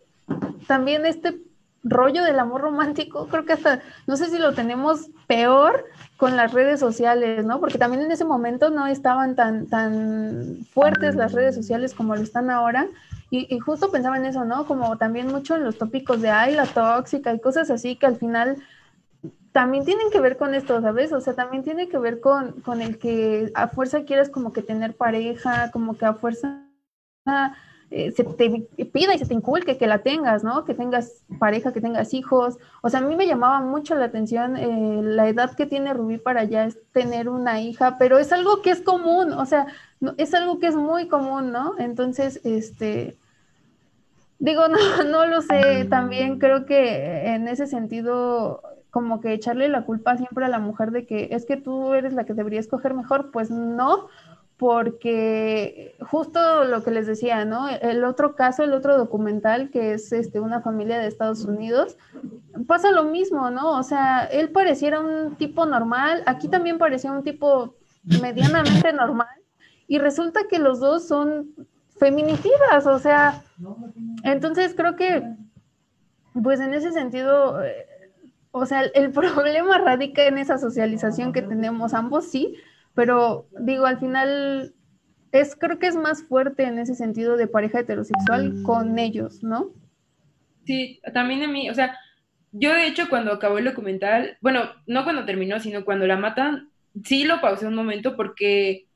también este rollo del amor romántico, creo que hasta, no sé si lo tenemos peor con las redes sociales, ¿no? Porque también en ese momento no estaban tan, tan fuertes las redes sociales como lo están ahora. Y, justo pensaba en eso, ¿no? Como también mucho en los tópicos de, ay, la tóxica y cosas así que al final también tienen que ver con esto, ¿sabes? O sea, también tiene que ver con, con el que a fuerza quieres como que tener pareja, como que a fuerza se te pida y se te inculque que la tengas, ¿no? Que tengas pareja, que tengas hijos. O sea, a mí me llamaba mucho la atención eh, la edad que tiene Rubí para ya es tener una hija, pero es algo que es común, o sea, es algo que es muy común, ¿no? Entonces, este, digo, no, no lo sé, también creo que en ese sentido como que echarle la culpa siempre a la mujer de que es que tú eres la que debería escoger mejor, pues no, porque justo lo que les decía, ¿no? El otro caso, el otro documental, que es este, una familia de Estados Unidos, pasa lo mismo, ¿no? O sea, él pareciera un tipo normal, aquí también parecía un tipo medianamente normal, y resulta que los dos son feminicidas, o sea, entonces creo que, pues en ese sentido, eh, o sea, el problema radica en esa socialización que tenemos ambos, sí, pero digo, al final es, creo que es más fuerte en ese sentido de pareja heterosexual mm. con ellos, ¿no? Sí, también a mí, o sea, yo de hecho cuando acabó el documental, bueno, no cuando terminó, sino cuando la matan, sí lo pausé un momento porque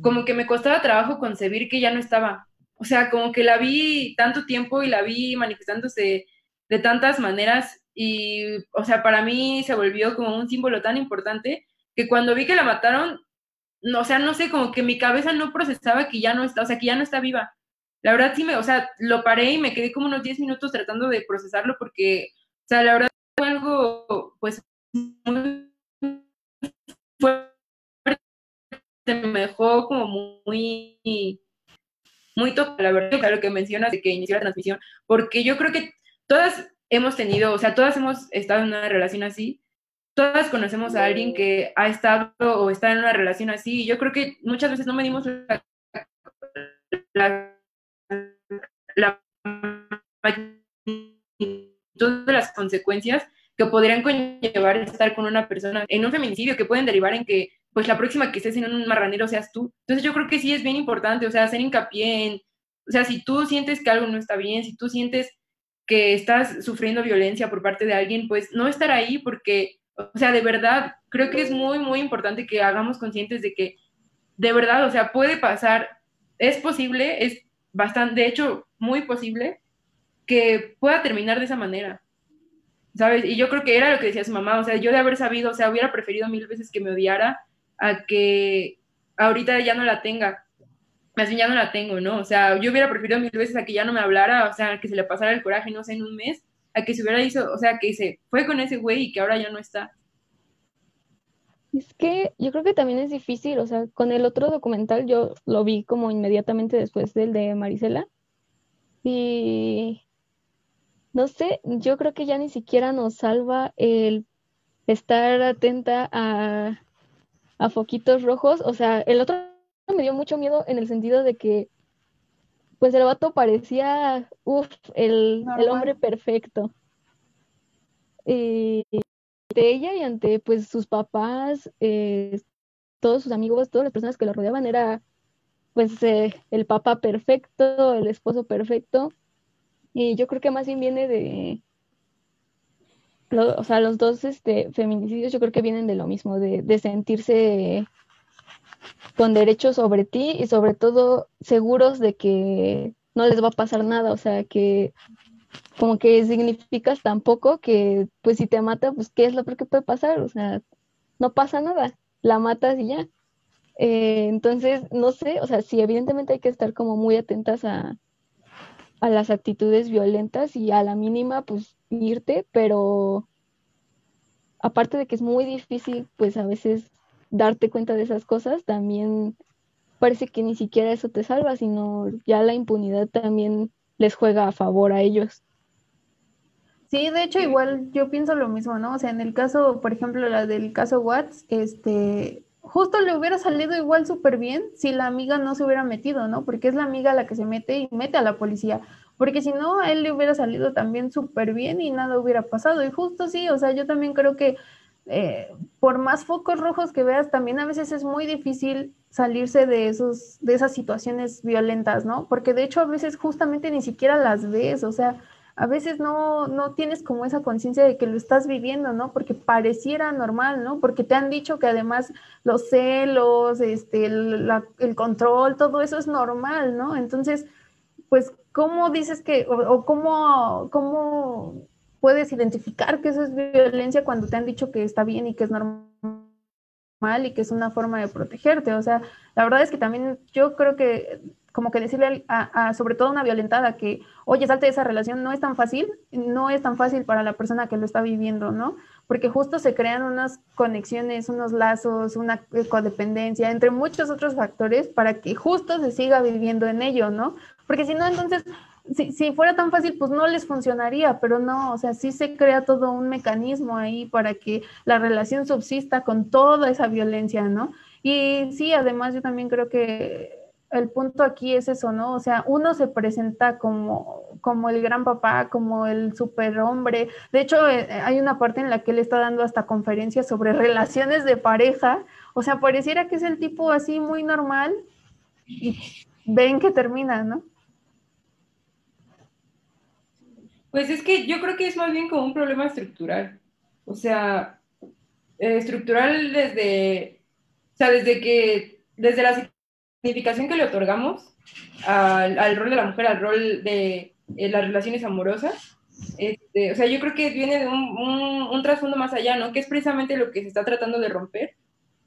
como que me costaba trabajo concebir que ya no estaba. O sea, como que la vi tanto tiempo y la vi manifestándose de tantas maneras y, o sea, para mí se volvió como un símbolo tan importante que cuando vi que la mataron, no, o sea, no sé, como que mi cabeza no procesaba que ya no está, o sea, que ya no está viva. La verdad sí me, o sea, lo paré y me quedé como unos 10 minutos tratando de procesarlo porque, o sea, la verdad fue algo, pues, muy fuerte, me dejó como muy, muy toca, la verdad, lo que mencionas de que inició la transmisión, porque yo creo que todas hemos tenido, o sea, todas hemos estado en una relación así, todas conocemos a alguien que ha estado o está en una relación así, y yo creo que muchas veces no medimos la, la, de las consecuencias que podrían conllevar estar con una persona en un feminicidio, que pueden derivar en que pues la próxima que estés en un marranero seas tú. Entonces yo creo que sí es bien importante, o sea, hacer hincapié en, o sea, si tú sientes que algo no está bien, si tú sientes que estás sufriendo violencia por parte de alguien, pues no estar ahí porque o sea, de verdad, creo que es muy, muy importante que hagamos conscientes de que, de verdad, o sea, puede pasar, es posible, es bastante, de hecho, muy posible que pueda terminar de esa manera. ¿Sabes? Y yo creo que era lo que decía su mamá, o sea, yo de haber sabido, o sea, hubiera preferido mil veces que me odiara a que ahorita ya no la tenga. Más bien ya no la tengo, ¿no? O sea, yo hubiera preferido mil veces a que ya no me hablara, o sea, que se le pasara el coraje, no sé, en un mes, que se hubiera hizo, o sea, que se fue con ese güey y que ahora ya no está. Es que yo creo que también es difícil, o sea, con el otro documental yo lo vi como inmediatamente después del de Marisela y no sé, yo creo que ya ni siquiera nos salva el estar atenta a, a foquitos rojos, o sea, el otro me dio mucho miedo en el sentido de que pues el vato parecía, uff, el, hombre perfecto. Eh, ante ella y ante pues sus papás, eh, todos sus amigos, todas las personas que lo rodeaban, era pues eh, el papá perfecto, el esposo perfecto. Y yo creo que más bien viene de, o sea, los dos este, feminicidios yo creo que vienen de lo mismo, de, de sentirse con derechos sobre ti y sobre todo seguros de que no les va a pasar nada, o sea, que como que significas tan poco que pues si te mata, pues ¿qué es lo que puede pasar? O sea, no pasa nada, la matas y ya. Eh, entonces, no sé, o sea, sí, evidentemente hay que estar como muy atentas a, a las actitudes violentas y a la mínima, pues irte, pero aparte de que es muy difícil, pues a veces darte cuenta de esas cosas, también parece que ni siquiera eso te salva, sino ya la impunidad también les juega a favor a ellos. Sí, de hecho igual yo pienso lo mismo, ¿no? O sea, en el caso, por ejemplo, la del caso Watts, este, justo le hubiera salido igual súper bien si la amiga no se hubiera metido, ¿no? Porque es la amiga la que se mete y mete a la policía. Porque si no, él le hubiera salido también súper bien y nada hubiera pasado. Y justo sí, o sea, yo también creo que eh, por más focos rojos que veas, también a veces es muy difícil salirse de esos, de esas situaciones violentas, ¿no? Porque de hecho a veces justamente ni siquiera las ves, o sea, a veces no, no tienes como esa conciencia de que lo estás viviendo, ¿no? Porque pareciera normal, ¿no? Porque te han dicho que además los celos, este, el, control, todo eso es normal, ¿no? Entonces, pues, ¿cómo dices que, o cómo, cómo puedes identificar que eso es violencia cuando te han dicho que está bien y que es normal y que es una forma de protegerte? O sea, la verdad es que también yo creo que como que decirle a, sobre todo a una violentada que, oye, salte de esa relación, no es tan fácil, no es tan fácil para la persona que lo está viviendo, ¿no? Porque justo se crean unas conexiones, unos lazos, una codependencia, entre muchos otros factores para que justo se siga viviendo en ello, ¿no? Porque si no, entonces, si, si fuera tan fácil, pues no les funcionaría, pero no, o sea, sí se crea todo un mecanismo ahí para que la relación subsista con toda esa violencia, ¿no? Y sí, además yo también creo que el punto aquí es eso, ¿no? O sea, uno se presenta como, como el gran papá, como el superhombre. De hecho, eh, hay una parte en la que él está dando hasta conferencias sobre relaciones de pareja. O sea, pareciera que es el tipo así muy normal y ven que termina, ¿no? Pues es que yo creo que es más bien como un problema estructural. O sea, eh, estructural desde, o sea, desde que, desde la significación que le otorgamos al, al rol de la mujer, al rol de eh, las relaciones amorosas. Este, o sea, yo creo que viene de un, un, un, trasfondo más allá, ¿no? Que es precisamente lo que se está tratando de romper,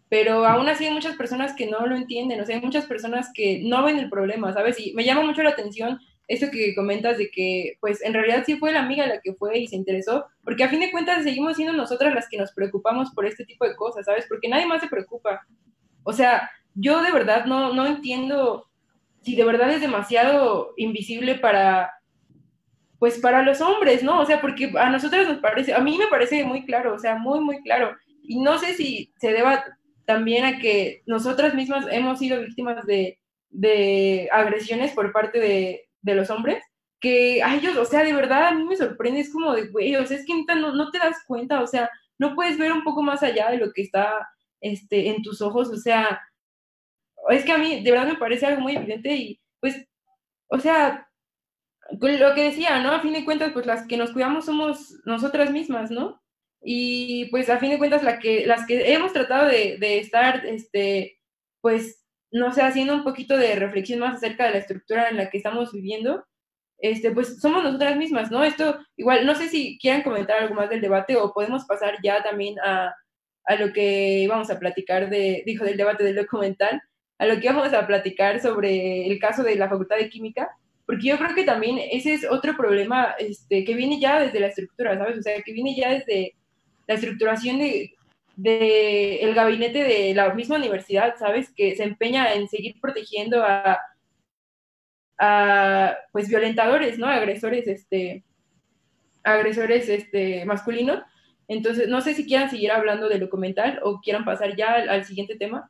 pero aún así hay muchas personas que no lo entienden, o sea, hay muchas personas que no ven el problema, ¿sabes? Y me llama mucho la atención esto que comentas de que, pues, en realidad sí fue la amiga la que fue y se interesó, porque a fin de cuentas seguimos siendo nosotras las que nos preocupamos por este tipo de cosas, ¿sabes? Porque nadie más se preocupa. O sea, yo de verdad no, no entiendo si de verdad es demasiado invisible para, pues para los hombres, ¿no? O sea, porque a nosotros nos parece, a mí me parece muy claro, o sea, muy, muy claro. Y no sé si se deba también a que nosotras mismas hemos sido víctimas de, de agresiones por parte de, de, los hombres, que a ellos, o sea, de verdad a mí me sorprende, es como de, güey, o sea, es que no, no te das cuenta, o sea, no puedes ver un poco más allá de lo que está este, en tus ojos, o sea, es que a mí de verdad me parece algo muy evidente y pues, o sea, lo que decía, ¿no? A fin de cuentas, pues las que nos cuidamos somos nosotras mismas, ¿no? Y pues a fin de cuentas la que, las que hemos tratado de, de estar, este, pues, no sé, haciendo un poquito de reflexión más acerca de la estructura en la que estamos viviendo, este, pues somos nosotras mismas, ¿no? Esto, igual, no sé si quieran comentar algo más del debate o podemos pasar ya también a, a lo que vamos a platicar de, dijo, del debate del documental, a lo que vamos a platicar sobre el caso de la Facultad de Química, porque yo creo que también ese es otro problema este, que viene ya desde la estructura, ¿sabes? O sea, que viene ya desde la estructuración de, de el gabinete de la misma universidad, ¿sabes? Que se empeña en seguir protegiendo a, a pues violentadores, ¿no? Agresores, este, agresores, este, masculinos. Entonces, no sé si quieran seguir hablando del documental o quieran pasar ya al, al siguiente tema.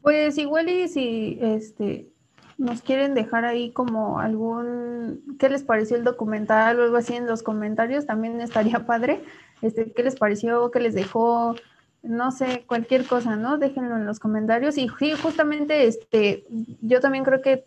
Pues igual y si este nos quieren dejar ahí como algún qué les pareció el documental o algo así en los comentarios, también estaría padre. Este, qué les pareció, qué les dejó, no sé, cualquier cosa, ¿no? Déjenlo en los comentarios. Y sí, justamente este, yo también creo que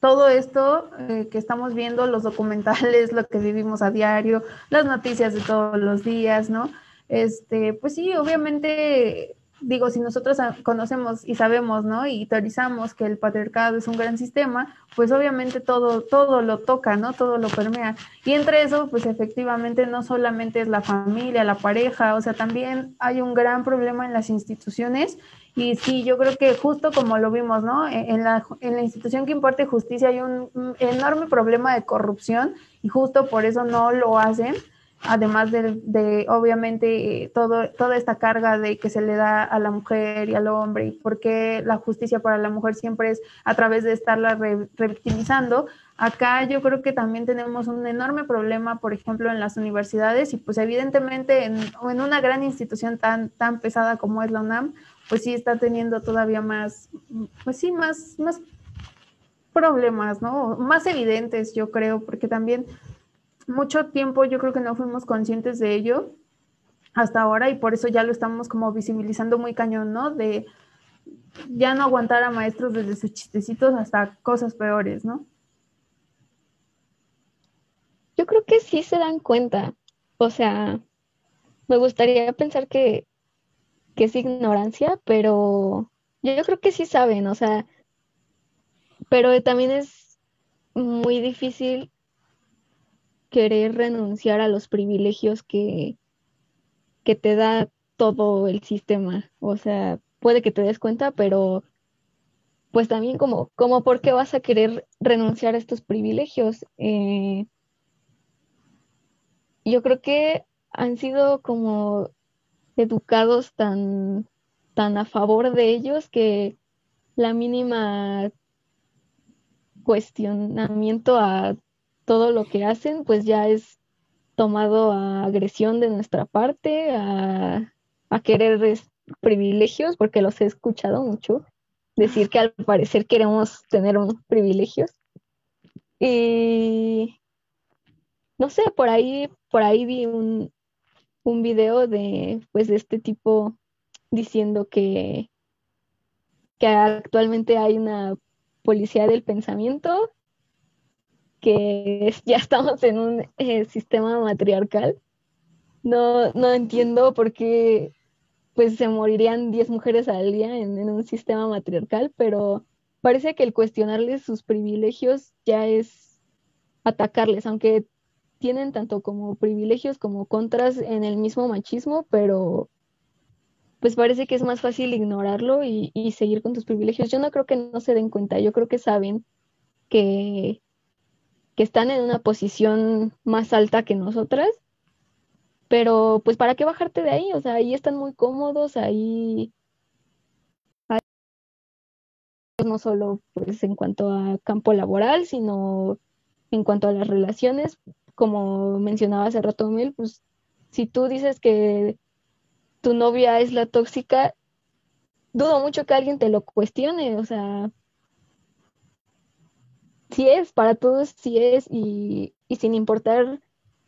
todo esto eh, que estamos viendo, los documentales, lo que vivimos a diario, las noticias de todos los días, ¿no? Este, pues sí, obviamente digo, si nosotros conocemos y sabemos, ¿no? Y teorizamos que el patriarcado es un gran sistema, pues obviamente todo, todo lo toca, ¿no? Todo lo permea. Y entre eso, pues efectivamente no solamente es la familia, la pareja, o sea, también hay un gran problema en las instituciones. Y sí, yo creo que justo como lo vimos, ¿no? E-, en la, en la institución que imparte justicia hay un enorme problema de corrupción y justo por eso no lo hacen además de, de obviamente, todo, toda esta carga de que se le da a la mujer y al hombre, y porque la justicia para la mujer siempre es a través de estarla revictimizando. Acá yo creo que también tenemos un enorme problema, por ejemplo, en las universidades y pues evidentemente en, en una gran institución tan, tan pesada como es la UNAM, pues sí está teniendo todavía más, pues sí, más, más problemas, ¿no? Más evidentes, yo creo, porque también mucho tiempo yo creo que no fuimos conscientes de ello hasta ahora y por eso ya lo estamos como visibilizando muy cañón, ¿no? De ya no aguantar a maestros desde sus chistecitos hasta cosas peores, ¿no? Yo creo que sí se dan cuenta. O sea, me gustaría pensar que, que es ignorancia, pero yo, creo que sí saben, o sea, pero también es muy difícil querer renunciar a los privilegios que, que te da todo el sistema. O sea, puede que te des cuenta, pero pues también como, como por qué vas a querer renunciar a estos privilegios. Eh, yo creo que han sido como educados tan, tan a favor de ellos que la mínima cuestionamiento a todo lo que hacen, pues ya es tomado a agresión de nuestra parte, a, querer privilegios, porque los he escuchado mucho decir que al parecer queremos tener unos privilegios. Y no sé, por ahí, por ahí vi un, un video de, pues, de este tipo diciendo que, que actualmente hay una policía del pensamiento, que ya estamos en un eh, sistema matriarcal. No, no entiendo por qué pues se morirían 10 mujeres al día en, un sistema matriarcal, pero parece que el cuestionarles sus privilegios ya es atacarles, aunque tienen tanto como privilegios como contras en el mismo machismo, pero pues parece que es más fácil ignorarlo y, seguir con tus privilegios. Yo no creo que no se den cuenta, yo creo que saben que, que están en una posición más alta que nosotras, pero pues para qué bajarte de ahí, o sea, ahí están muy cómodos, ahí, no solo pues en cuanto a campo laboral, sino en cuanto a las relaciones, como mencionaba hace rato Mel, pues si tú dices que tu novia es la tóxica, dudo mucho que alguien te lo cuestione, o sea, si es, para todos sí es, y, sin importar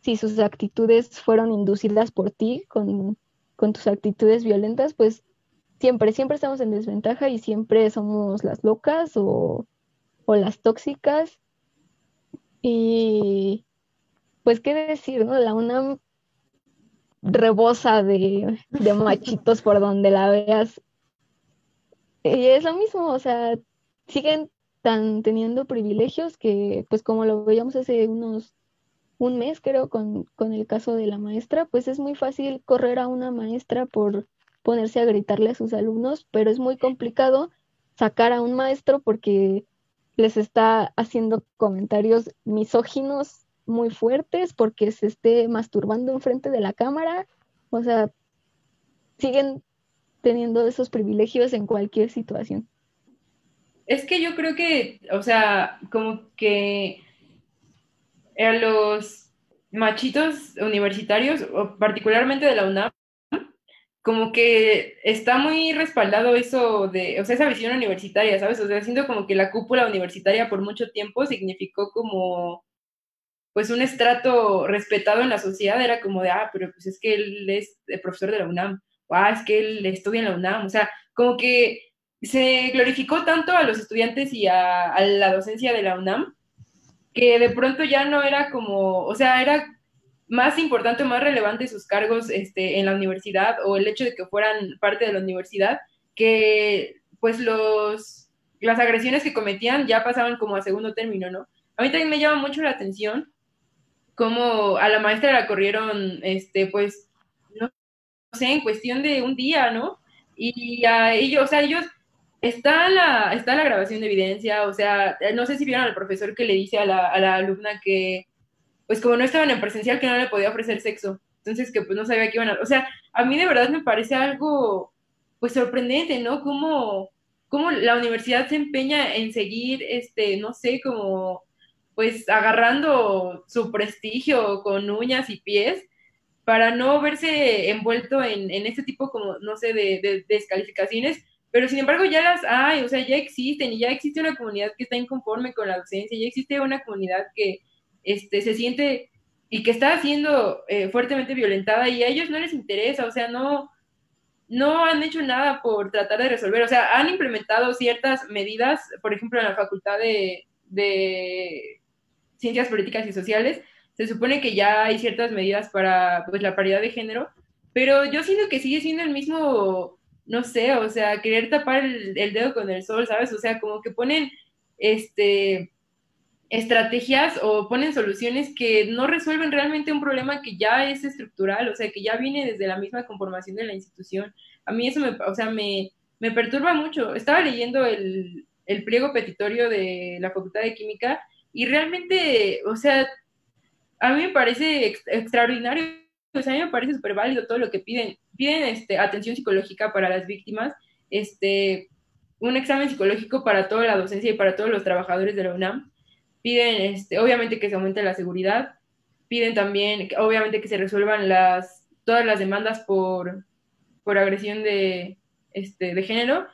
si sus actitudes fueron inducidas por ti con, tus actitudes violentas, pues siempre, siempre estamos en desventaja y siempre somos las locas o, o las tóxicas. Y pues qué decir, ¿no? La UNAM rebosa de, de machitos por donde la veas. Y es lo mismo, o sea, siguen tan teniendo privilegios que, pues como lo veíamos hace unos un mes, creo, con, con el caso de la maestra, pues es muy fácil correr a una maestra por ponerse a gritarle a sus alumnos, pero es muy complicado sacar a un maestro porque les está haciendo comentarios misóginos muy fuertes, porque se esté masturbando enfrente de la cámara. O sea, siguen teniendo esos privilegios en cualquier situación. Es que yo creo que, o sea, como que a los machitos universitarios, o particularmente de la UNAM, como que está muy respaldado eso de, o sea, esa visión universitaria, ¿sabes? O sea, siento como que la cúpula universitaria por mucho tiempo significó como, pues, un estrato respetado en la sociedad, era como de, ah, pero pues es que él es profesor de la UNAM, o ah, es que él estudia en la UNAM, o sea, como que se glorificó tanto a los estudiantes y a, a la docencia de la UNAM, que de pronto ya no era como, o sea, era más importante, más relevante sus cargos este, en la universidad o el hecho de que fueran parte de la universidad, que pues los, las agresiones que cometían ya pasaban como a segundo término, ¿no? A mí también me llama mucho la atención cómo a la maestra la corrieron, este, pues, no, sé, en cuestión de un día, ¿no? Y a ellos, o sea, ellos Está la, está la grabación de evidencia, o sea, no sé si vieron al profesor que le dice a la, a la alumna que, pues como no estaban en presencial, que no le podía ofrecer sexo. Entonces, que pues no sabía qué iban a... O sea, a mí de verdad me parece algo, pues sorprendente, ¿no? Cómo, cómo la universidad se empeña en seguir, este, no sé, como, pues agarrando su prestigio con uñas y pies para no verse envuelto en, en este tipo como, no sé, de, de descalificaciones pero sin embargo ya las hay, o sea, ya existen y ya existe una comunidad que está inconforme con la docencia, ya existe una comunidad que este, se siente y que está siendo eh, fuertemente violentada y a ellos no les interesa, o sea, no, no han hecho nada por tratar de resolver, o sea, han implementado ciertas medidas, por ejemplo, en la Facultad de, de Ciencias Políticas y Sociales, se supone que ya hay ciertas medidas para pues, la paridad de género, pero yo siento que sigue siendo el mismo no sé, o sea, querer tapar el, dedo con el sol, ¿sabes? O sea, como que ponen, este, estrategias o ponen soluciones que no resuelven realmente un problema que ya es estructural, o sea, que ya viene desde la misma conformación de la institución. A mí eso me, o sea, me, me perturba mucho. Estaba leyendo el, el pliego petitorio de la Facultad de Química y realmente, o sea, a mí me parece extraordinario, o sea, a mí me parece súper válido todo lo que piden. Piden este, atención psicológica para las víctimas, este, un examen psicológico para toda la docencia y para todos los trabajadores de la UNAM. Piden, este, obviamente, que se aumente la seguridad. Piden también, obviamente, que se resuelvan las, todas las demandas por, por agresión de, este, de género.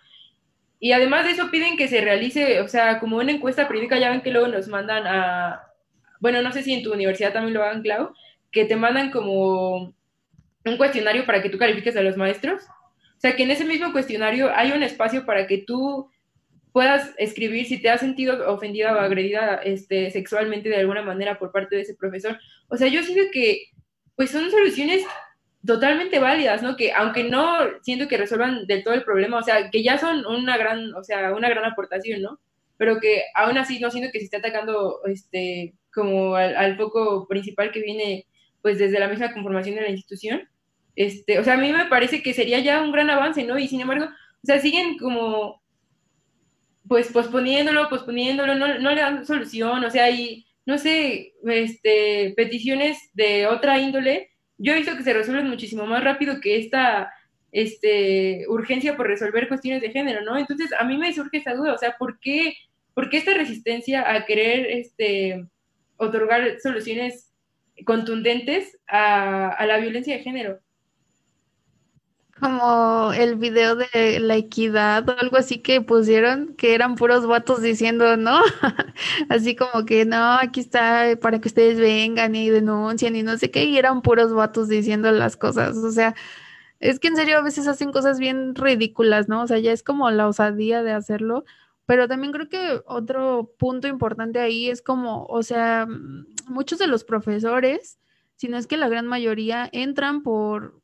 Y además de eso piden que se realice, o sea, como una encuesta periódica, ya ven que luego nos mandan a, bueno, no sé si en tu universidad también lo hagan, Clau, que te mandan como un cuestionario para que tú califiques a los maestros. O sea, que en ese mismo cuestionario hay un espacio para que tú puedas escribir si te has sentido ofendida o agredida este, sexualmente de alguna manera por parte de ese profesor. O sea, yo siento que pues son soluciones totalmente válidas, ¿no? Que aunque no siento que resuelvan del todo el problema, o sea, que ya son una gran, o sea, una gran aportación, ¿no? Pero que aún así no siento que se esté atacando, este, como al, foco principal que viene, pues, desde la misma conformación de la institución. Este, o sea, a mí me parece que sería ya un gran avance, ¿no? Y sin embargo, o sea, siguen como, pues, posponiéndolo, posponiéndolo, no, le dan solución, o sea, hay, no sé, este, peticiones de otra índole yo he visto que se resuelven muchísimo más rápido que esta este, urgencia por resolver cuestiones de género, ¿no? Entonces, a mí me surge esa duda, o sea, ¿por qué, por qué esta resistencia a querer este, otorgar soluciones contundentes a la violencia de género? Como el video de la equidad o algo así que pusieron, que eran puros vatos diciendo, ¿no? así como que no, aquí está para que ustedes vengan y denuncien y no sé qué, y eran puros vatos diciendo las cosas. O sea, es que en serio a veces hacen cosas bien ridículas, ¿no? O sea, ya es como la osadía de hacerlo. Pero también creo que otro punto importante ahí es como, o sea, muchos de los profesores, si no es que la gran mayoría, entran por,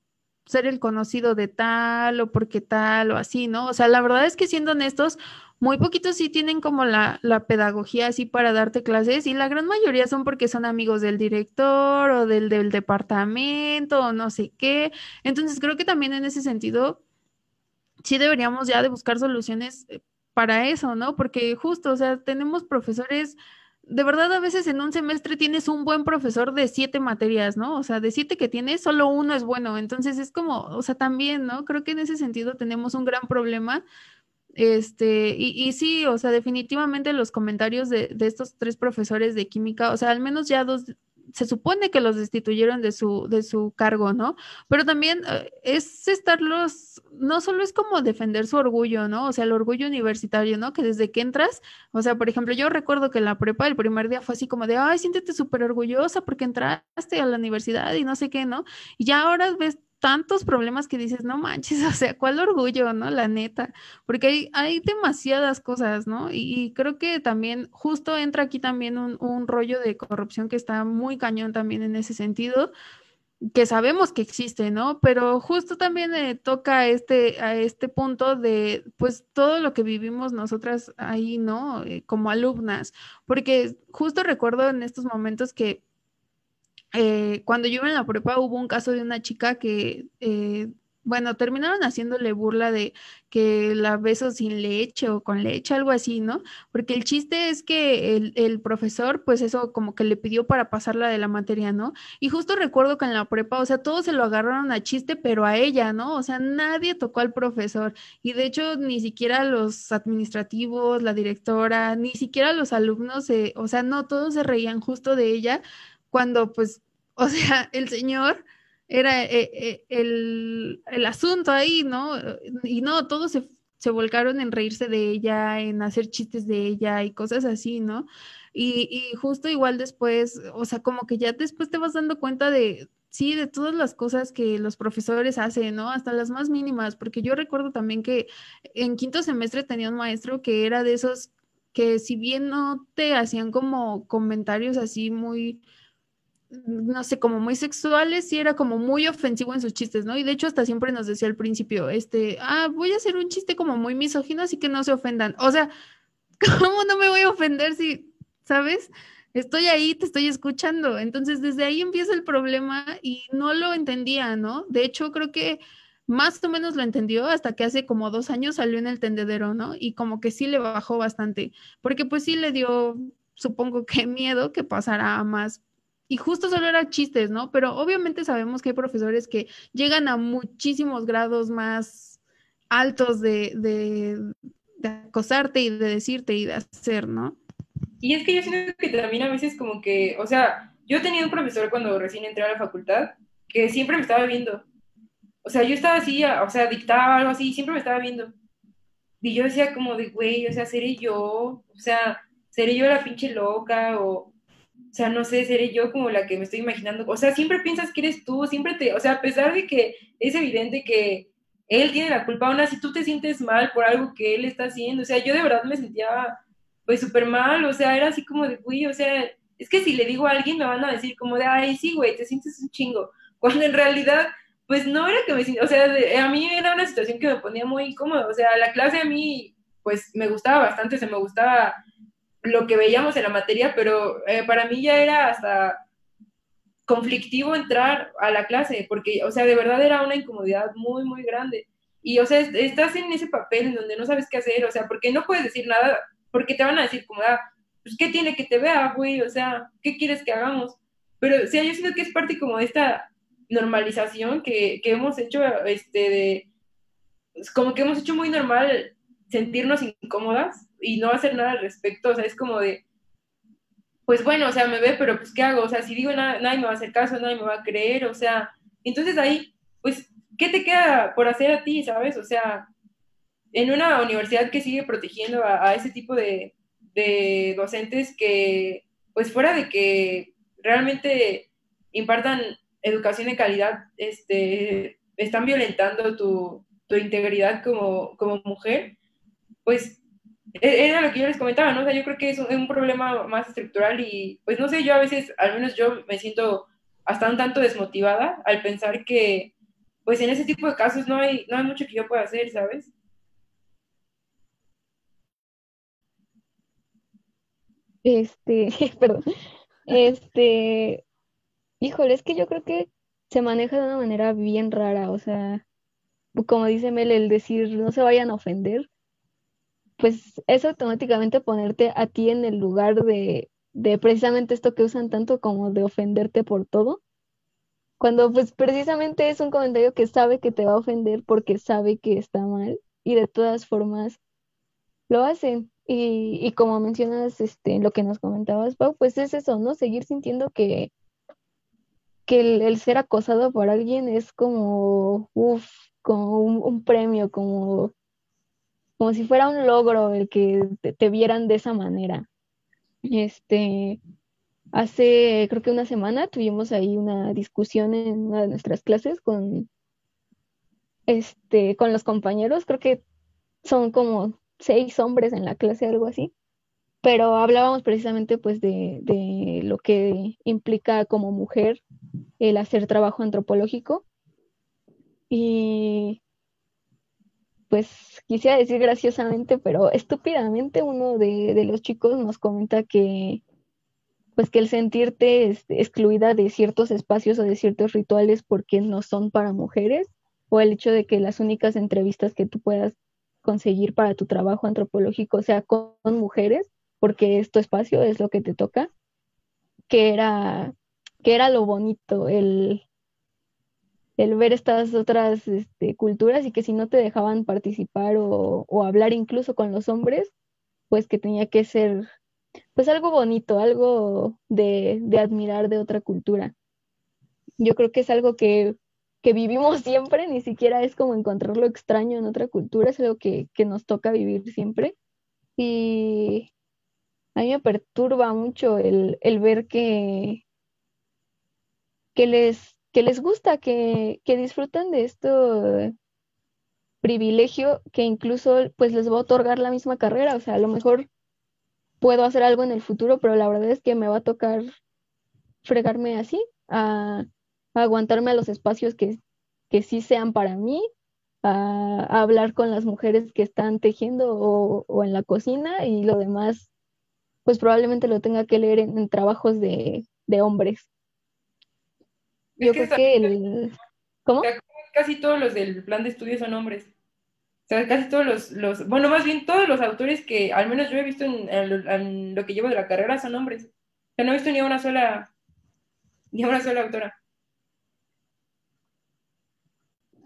ser el conocido de tal o porque tal o así, ¿no? O sea, la verdad es que siendo honestos, muy poquitos sí tienen como la, la, pedagogía así para darte clases y la gran mayoría son porque son amigos del director o del, del departamento o no sé qué. Entonces creo que también en ese sentido sí deberíamos ya de buscar soluciones eh, para eso, ¿no? Porque justo, o sea, tenemos profesores de verdad a veces en un semestre tienes un buen profesor de siete materias, ¿no? O sea, de siete que tienes, solo uno es bueno. Entonces es como, o sea, también, ¿no? Creo que en ese sentido tenemos un gran problema. Este, y, y sí, o sea, definitivamente los comentarios de, de estos tres profesores de química, o sea, al menos ya dos, se supone que los destituyeron de su, de su cargo, ¿no? Pero también eh, es estarlos, no solo es como defender su orgullo, ¿no? O sea, el orgullo universitario, ¿no? Que desde que entras, o sea, por ejemplo, yo recuerdo que en la prepa el primer día fue así como de, ay, siéntete súper orgullosa porque entraste a la universidad y no sé qué, ¿no? Y ya ahora ves tantos problemas que dices, no manches, o sea, cuál orgullo, ¿no? La neta, porque hay, hay demasiadas cosas, ¿no? Y, creo que también justo entra aquí también un, un, rollo de corrupción que está muy cañón también en ese sentido, que sabemos que existe, ¿no? Pero justo también toca este, a este punto de, pues, todo lo que vivimos nosotras ahí, ¿no? Eh, como alumnas, porque justo recuerdo en estos momentos que eh, cuando yo iba en la prepa hubo un caso de una chica que, eh, bueno, terminaron haciéndole burla de que la beso sin leche o con leche, algo así, ¿no? Porque el chiste es que el, el, profesor, pues eso como que le pidió para pasarla de la materia, ¿no? Y justo recuerdo que en la prepa, o sea, todos se lo agarraron a chiste, pero a ella, ¿no? O sea, nadie tocó al profesor. Y de hecho, ni siquiera los administrativos, la directora, ni siquiera los alumnos, o sea, no, todos se reían justo de ella cuando pues, o sea, el señor era eh, eh, el, el, asunto ahí, ¿no? Y no, todos se, se, volcaron en reírse de ella, en hacer chistes de ella y cosas así, ¿no? Y, y justo igual después, o sea, como que ya después te vas dando cuenta de, sí, de todas las cosas que los profesores hacen, ¿no? Hasta las más mínimas, porque yo recuerdo también que en quinto semestre tenía un maestro que era de esos que si bien no te hacían como comentarios así muy no sé, como muy sexuales y era como muy ofensivo en sus chistes, ¿no? Y de hecho hasta siempre nos decía al principio, este, ah, voy a hacer un chiste como muy misógino, así que no se ofendan. O sea, ¿cómo no me voy a ofender si ¿sabes? Estoy ahí, te estoy escuchando. Entonces, desde ahí empieza el problema y no lo entendía, ¿no? De hecho, creo que más o menos lo entendió hasta que hace como dos años salió en el tendedero, ¿no? Y como que sí le bajó bastante, porque pues sí le dio, supongo que miedo que pasara a más. Y justo solo era chistes, ¿no? Pero obviamente sabemos que hay profesores que llegan a muchísimos grados más altos de acosarte y de decirte y de hacer, ¿no? Y es que yo siento que también a veces como que, o sea, yo tenía un profesor cuando recién entré a la facultad que siempre me estaba viendo. O sea, yo estaba así, o sea, dictaba algo así, siempre me estaba viendo. Y yo decía como de, güey, o sea, seré yo, o sea, seré yo la pinche loca, o, o sea, no sé, seré yo como la que me estoy imaginando. O sea, siempre piensas que eres tú, siempre te, o sea, a pesar de que es evidente que él tiene la culpa, aún así tú te sientes mal por algo que él está haciendo. O sea, yo de verdad me sentía pues súper mal, o sea, era así como de, güey, o sea, es que si le digo a alguien me van a decir como de, ay, sí, güey, te sientes un chingo. Cuando en realidad pues no era que me o sea, a mí era una situación que me ponía muy incómoda, o sea, la clase a mí, pues me gustaba bastante, se me gustaba lo que veíamos en la materia, pero eh, para mí ya era hasta conflictivo entrar a la clase, porque, o sea, de verdad era una incomodidad muy, muy grande. Y, o sea, estás en ese papel en donde no sabes qué hacer, o sea, porque no puedes decir nada, porque te van a decir como, ah, pues, ¿qué tiene que te vea, güey? O sea, ¿qué quieres que hagamos? Pero, o sea, yo siento que es parte como de esta normalización que, que hemos hecho, este, de, pues, como que hemos hecho muy normal sentirnos incómodas y no hacer nada al respecto, o sea, es como de, pues bueno, o sea, me ve, pero pues ¿qué hago? O sea, si digo nada, nadie me va a hacer caso, nadie me va a creer, o sea, entonces ahí, pues, ¿qué te queda por hacer a ti, sabes? O sea, en una universidad que sigue protegiendo a, a ese tipo de, de docentes que, pues fuera de que realmente impartan educación de calidad, este, están violentando tu, tu integridad como, como, mujer, pues era lo que yo les comentaba, ¿no? O sea, yo creo que es un, un, problema más estructural y, pues no sé, yo a veces, al menos yo me siento hasta un tanto desmotivada al pensar que, pues en ese tipo de casos no hay, no hay mucho que yo pueda hacer, ¿sabes? Este, perdón. Este, Híjole, es que yo creo que se maneja de una manera bien rara, o sea, como dice Mel, el decir no se vayan a ofender, pues es automáticamente ponerte a ti en el lugar de, de precisamente esto que usan tanto como de ofenderte por todo, cuando pues precisamente es un comentario que sabe que te va a ofender porque sabe que está mal y de todas formas lo hacen. Y, y como mencionas este, lo que nos comentabas, Pau, pues es eso, ¿no? Seguir sintiendo que que el, ser acosado por alguien es como, uff, como un, premio, como, como si fuera un logro el que te, vieran de esa manera. Este, hace creo que una semana tuvimos ahí una discusión en una de nuestras clases con, este, con los compañeros, creo que son como seis hombres en la clase, algo así pero hablábamos precisamente pues de, de, lo que implica como mujer el hacer trabajo antropológico. Y pues quisiera decir graciosamente, pero estúpidamente uno de, de los chicos nos comenta que pues que el sentirte este, excluida de ciertos espacios o de ciertos rituales porque no son para mujeres, o el hecho de que las únicas entrevistas que tú puedas conseguir para tu trabajo antropológico sea con mujeres, porque es espacio, es lo que te toca, que era, que era lo bonito, el, el ver estas otras este, culturas y que si no te dejaban participar o, hablar incluso con los hombres, pues que tenía que ser pues algo bonito, algo de, admirar de otra cultura. Yo creo que es algo que, vivimos siempre, ni siquiera es como encontrar lo extraño en otra cultura, es algo que, nos toca vivir siempre. Y, a mí me perturba mucho el, ver que, que, les, que les gusta, que, que disfrutan de esto privilegio que incluso pues les va a otorgar la misma carrera. O sea, a lo mejor puedo hacer algo en el futuro, pero la verdad es que me va a tocar fregarme así, a, aguantarme a los espacios que, que sí sean para mí, a, hablar con las mujeres que están tejiendo o, o, en la cocina y lo demás pues probablemente lo tenga que leer en, en trabajos de, de hombres. Es Yo que creo que el... ¿Cómo? Casi todos los del plan de estudio son hombres. O sea, casi todos los, los, bueno, más bien todos los autores que al menos yo he visto en, en- en lo que llevo de la carrera son hombres. O sea, no he visto ni a una sola, ni a una sola autora.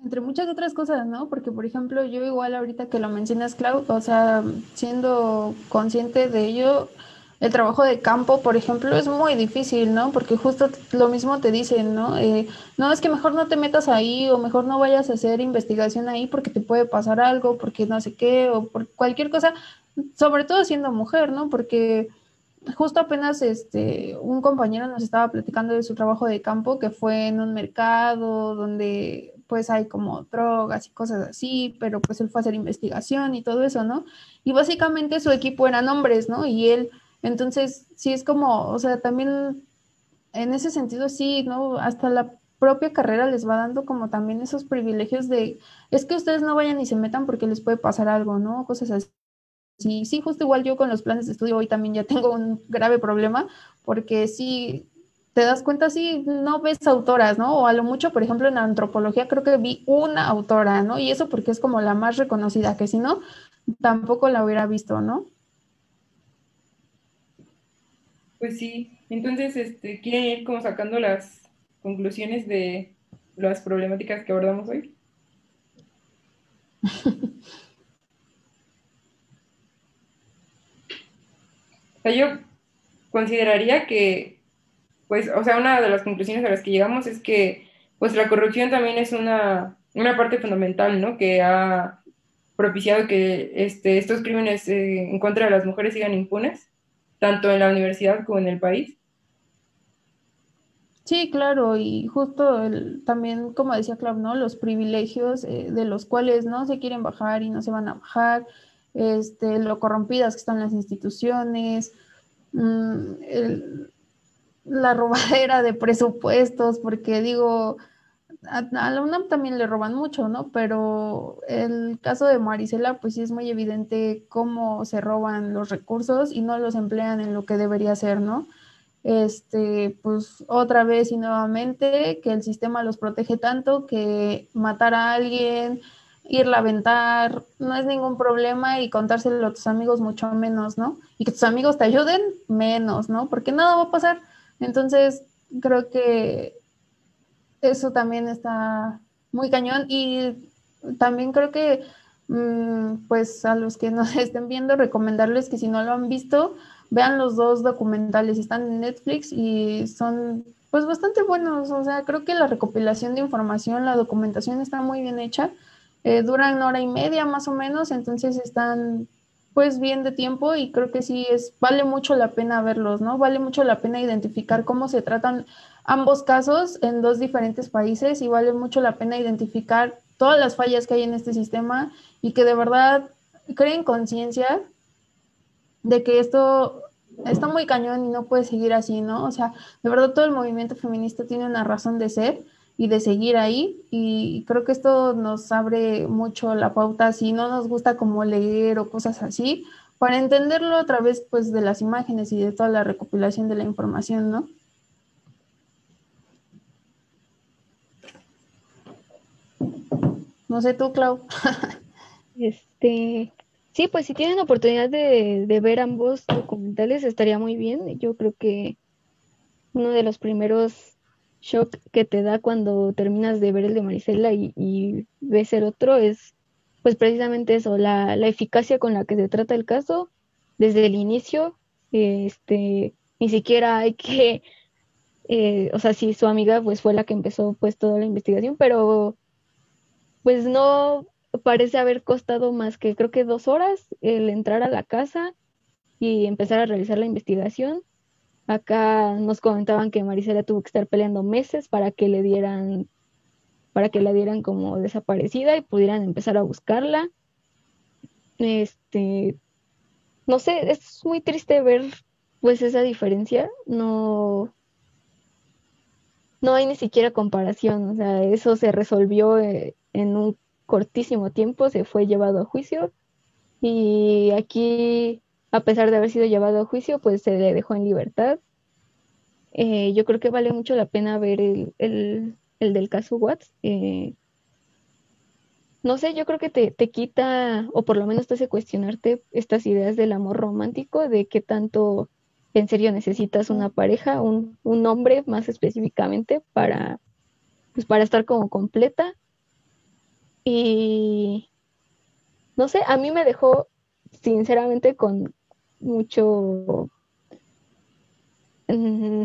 Entre muchas otras cosas, ¿no? Porque, por ejemplo, yo igual ahorita que lo mencionas, Clau, o sea, siendo consciente de ello, el trabajo de campo, por ejemplo, es muy difícil, ¿no? Porque justo lo mismo te dicen, ¿no? Eh, no, es que mejor no te metas ahí o mejor no vayas a hacer investigación ahí porque te puede pasar algo, porque no sé qué, o por cualquier cosa, sobre todo siendo mujer, ¿no? Porque justo apenas este, un compañero nos estaba platicando de su trabajo de campo que fue en un mercado donde pues hay como drogas y cosas así, pero pues él fue a hacer investigación y todo eso, ¿no? Y básicamente su equipo eran hombres, ¿no? Y él, entonces, sí es como, o sea, también en ese sentido sí, ¿no? Hasta la propia carrera les va dando como también esos privilegios de, es que ustedes no vayan y se metan porque les puede pasar algo, ¿no? Cosas así. Sí, sí, justo igual yo con los planes de estudio hoy también ya tengo un grave problema porque sí, te das cuenta, sí, no ves autoras, ¿no? O a lo mucho, por ejemplo, en antropología creo que vi una autora, ¿no? Y eso porque es como la más reconocida, que si no, tampoco la hubiera visto, ¿no? Pues sí, entonces, este, ¿quieren ir como sacando las conclusiones de las problemáticas que abordamos hoy? O sea, yo consideraría que, pues, o sea, una de las conclusiones a las que llegamos es que, pues, la corrupción también es una, una parte fundamental, ¿no? Que ha propiciado que este, estos crímenes eh, en contra de las mujeres sigan impunes, tanto en la universidad como en el país. Sí, claro, y justo el, también, como decía Clau, ¿no? Los privilegios eh, de los cuales no se quieren bajar y no se van a bajar, este, lo corrompidas que están las instituciones, mm, la robadera de presupuestos, porque digo, a, la UNAM también le roban mucho, ¿no? Pero el caso de Marisela, pues sí es muy evidente cómo se roban los recursos y no los emplean en lo que debería ser, ¿no? Este, pues otra vez y nuevamente que el sistema los protege tanto que matar a alguien, irla a aventar, no es ningún problema y contárselo a tus amigos mucho menos, ¿no? Y que tus amigos te ayuden menos, ¿no? Porque nada va a pasar. Entonces, creo que eso también está muy cañón y también creo que mm, pues a los que nos estén viendo recomendarles que si no lo han visto vean los dos documentales. Están en Netflix y son pues bastante buenos. O sea creo que la recopilación de información la documentación está muy bien hecha. Eh, duran hora y media más o menos entonces están pues bien de tiempo y creo que sí es vale mucho la pena verlos no vale mucho la pena identificar cómo se tratan ambos casos en dos diferentes países y vale mucho la pena identificar todas las fallas que hay en este sistema y que de verdad creen conciencia de que esto está muy cañón y no puede seguir así, ¿no? O sea, de verdad todo el movimiento feminista tiene una razón de ser y de seguir ahí y creo que esto nos abre mucho la pauta si no nos gusta como leer o cosas así para entenderlo a través pues de las imágenes y de toda la recopilación de la información, ¿no? No sé tú, Clau. Este, sí, pues si tienen oportunidad de, de ver ambos documentales estaría muy bien. Yo creo que uno de los primeros shock que te da cuando terminas de ver el de Marisela y, ves el otro es pues precisamente eso, la, la eficacia con la que se trata el caso desde el inicio. Este, ni siquiera hay que, eh, o sea, sí, su amiga pues fue la que empezó pues toda la investigación, pero pues no parece haber costado más que creo que dos horas el entrar a la casa y empezar a realizar la investigación. Acá nos comentaban que Marisela tuvo que estar peleando meses para que le dieran, para que la dieran como desaparecida y pudieran empezar a buscarla. Este, no sé, es muy triste ver pues esa diferencia. No, no hay ni siquiera comparación. O sea, eso se resolvió eh, en un cortísimo tiempo, se fue llevado a juicio y aquí a pesar de haber sido llevado a juicio, pues se le dejó en libertad. Eh, yo creo que vale mucho la pena ver el, el, el del caso Watts. Eh, no sé, yo creo que te, te quita, o por lo menos te hace cuestionarte estas ideas del amor romántico, de qué tanto en serio necesitas una pareja, un, un hombre más específicamente para, pues para estar como completa. Y no sé, a mí me dejó sinceramente con mucho mm,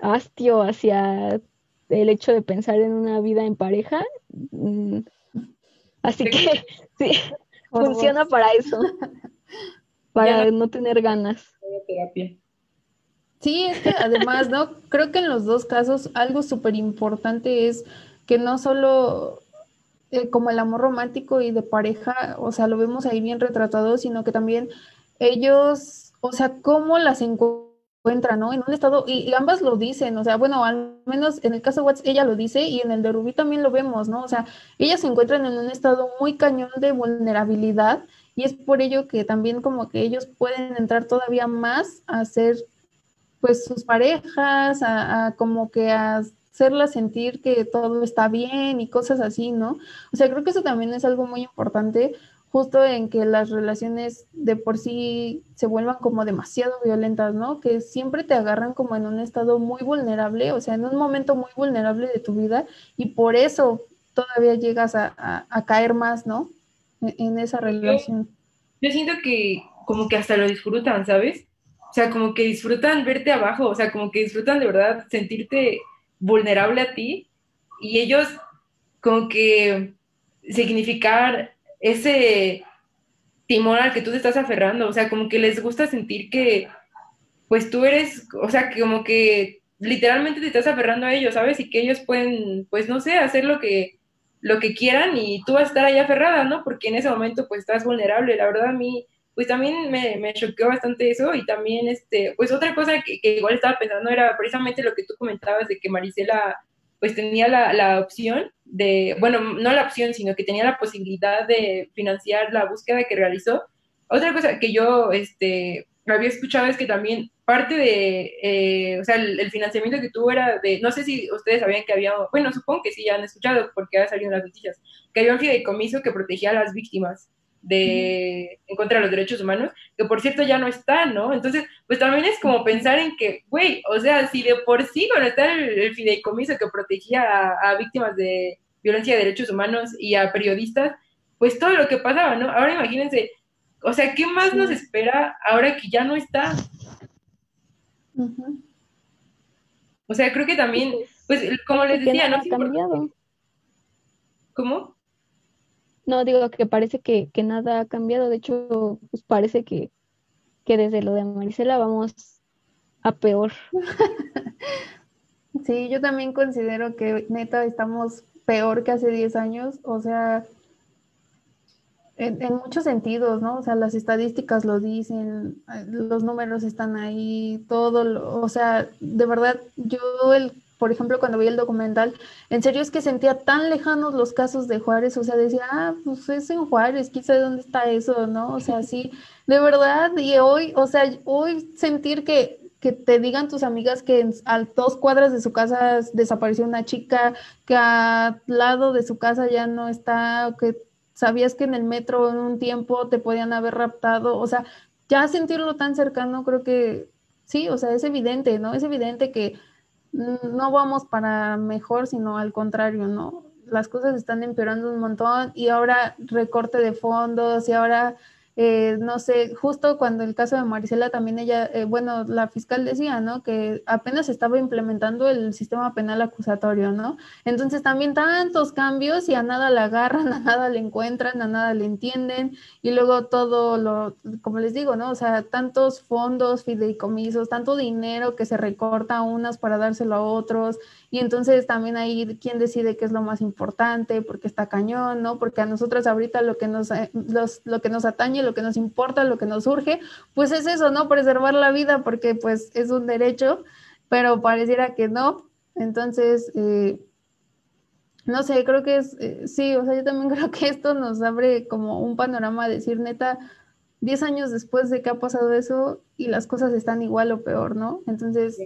hastio hacia el hecho de pensar en una vida en pareja. Mm, así que sí, funciona para eso, para no tener ganas. Sí, es que además, ¿no? Creo que en los dos casos algo súper importante es que no solo eh, como el amor romántico y de pareja, o sea, lo vemos ahí bien retratado, sino que también ellos, o sea, cómo las encuentran, ¿no? En un estado, y, ambas lo dicen, o sea, bueno, al menos en el caso de Watts ella lo dice y en el de Rubí también lo vemos, ¿no? O sea, ellas se encuentran en un estado muy cañón de vulnerabilidad y es por ello que también como que ellos pueden entrar todavía más a ser pues sus parejas, a, como que a hacerlas sentir que todo está bien y cosas así, ¿no? O sea, creo que eso también es algo muy importante, justo en que las relaciones de por sí se vuelvan como demasiado violentas, ¿no? Que siempre te agarran como en un estado muy vulnerable, o sea, en un momento muy vulnerable de tu vida y por eso todavía llegas a, caer más, ¿no? En, en esa relación. Yo siento que como que hasta lo disfrutan, ¿sabes? O sea, como que disfrutan verte abajo, o sea, como que disfrutan de verdad sentirte vulnerable a ti y ellos como que significar ese timón al que tú te estás aferrando, o sea, como que les gusta sentir que pues tú eres, o sea, que como que literalmente te estás aferrando a ellos, ¿sabes? Y que ellos pueden, pues no sé, hacer lo que lo que quieran y tú vas a estar ahí aferrada, ¿no? Porque en ese momento pues estás vulnerable. La verdad a mí pues también me, me choqueó bastante eso y también, este, pues otra cosa que, igual estaba pensando era precisamente lo que tú comentabas de que Marisela pues tenía la, la, opción de, bueno, no la opción, sino que tenía la posibilidad de financiar la búsqueda que realizó. Otra cosa que yo, este, había escuchado es que también parte de, eh, o sea, el, financiamiento que tuvo era de, no sé si ustedes sabían que había, bueno, supongo que sí, ya han escuchado porque ha salido las noticias, que había un fideicomiso que protegía a las víctimas de en contra de los derechos humanos, que por cierto ya no está, ¿no? Entonces, pues también es como pensar en que, güey, o sea, si de por sí cuando está el, fideicomiso que protegía a, víctimas de violencia de derechos humanos y a periodistas, pues todo lo que pasaba, ¿no? Ahora imagínense, o sea, ¿qué más nos espera ahora que ya no está? O sea, creo que también, pues, como les decía, ¿no? cambiado. ¿Cómo? No, digo que parece que, nada ha cambiado. De hecho, pues parece que, que desde lo de Marisela vamos a peor. Sí, yo también considero que neta estamos peor que hace 10 años. O sea, en, muchos sentidos, ¿no? O sea, las estadísticas lo dicen, los números están ahí, todo, o sea, de verdad, yo el por ejemplo, cuando vi el documental, en serio es que sentía tan lejanos los casos de Juárez, o sea, decía, ah, pues es en Juárez, quién sabe dónde está eso, ¿no? O sea, sí, de verdad, y hoy, o sea, hoy sentir que, que te digan tus amigas que a dos cuadras de su casa desapareció una chica, que al lado de su casa ya no está, que sabías que en el metro en un tiempo te podían haber raptado, o sea, ya sentirlo tan cercano, creo que sí, o sea, es evidente, ¿no? Es evidente que no vamos para mejor, sino al contrario, ¿no? Las cosas están empeorando un montón y ahora recorte de fondos y ahora eh, no sé, justo cuando el caso de Marisela también ella, eh, bueno, la fiscal decía, ¿no? Que apenas estaba implementando el sistema penal acusatorio, ¿no? Entonces también tantos cambios y a nada la agarran, a nada le encuentran, a nada le entienden y luego todo lo, como les digo, ¿no? O sea, tantos fondos, fideicomisos, tanto dinero que se recorta a unas para dárselo a otros y entonces también ahí quién decide qué es lo más importante, porque está cañón, ¿no? Porque a nosotros ahorita lo que nos, eh, lo que nos atañe, lo que nos importa, lo que nos urge, pues es eso, ¿no? Preservar la vida, porque pues es un derecho, pero pareciera que no. Entonces, eh, no sé, creo que es, eh, sí, o sea, yo también creo que esto nos abre como un panorama a decir, neta, 10 años después de que ha pasado eso y las cosas están igual o peor, ¿no? Entonces,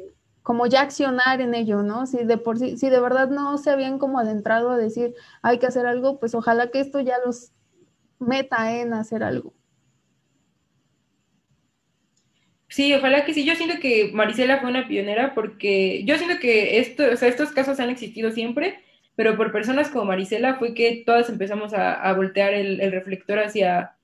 como ya accionar en ello, ¿no? Si de por sí, si de verdad no se habían como adentrado a decir hay que hacer algo, pues ojalá que esto ya los meta en hacer algo. Sí, ojalá que sí. Yo siento que Marisela fue una pionera porque yo siento que esto, o sea, estos casos han existido siempre, pero por personas como Marisela fue que todas empezamos a, voltear el, reflector hacia,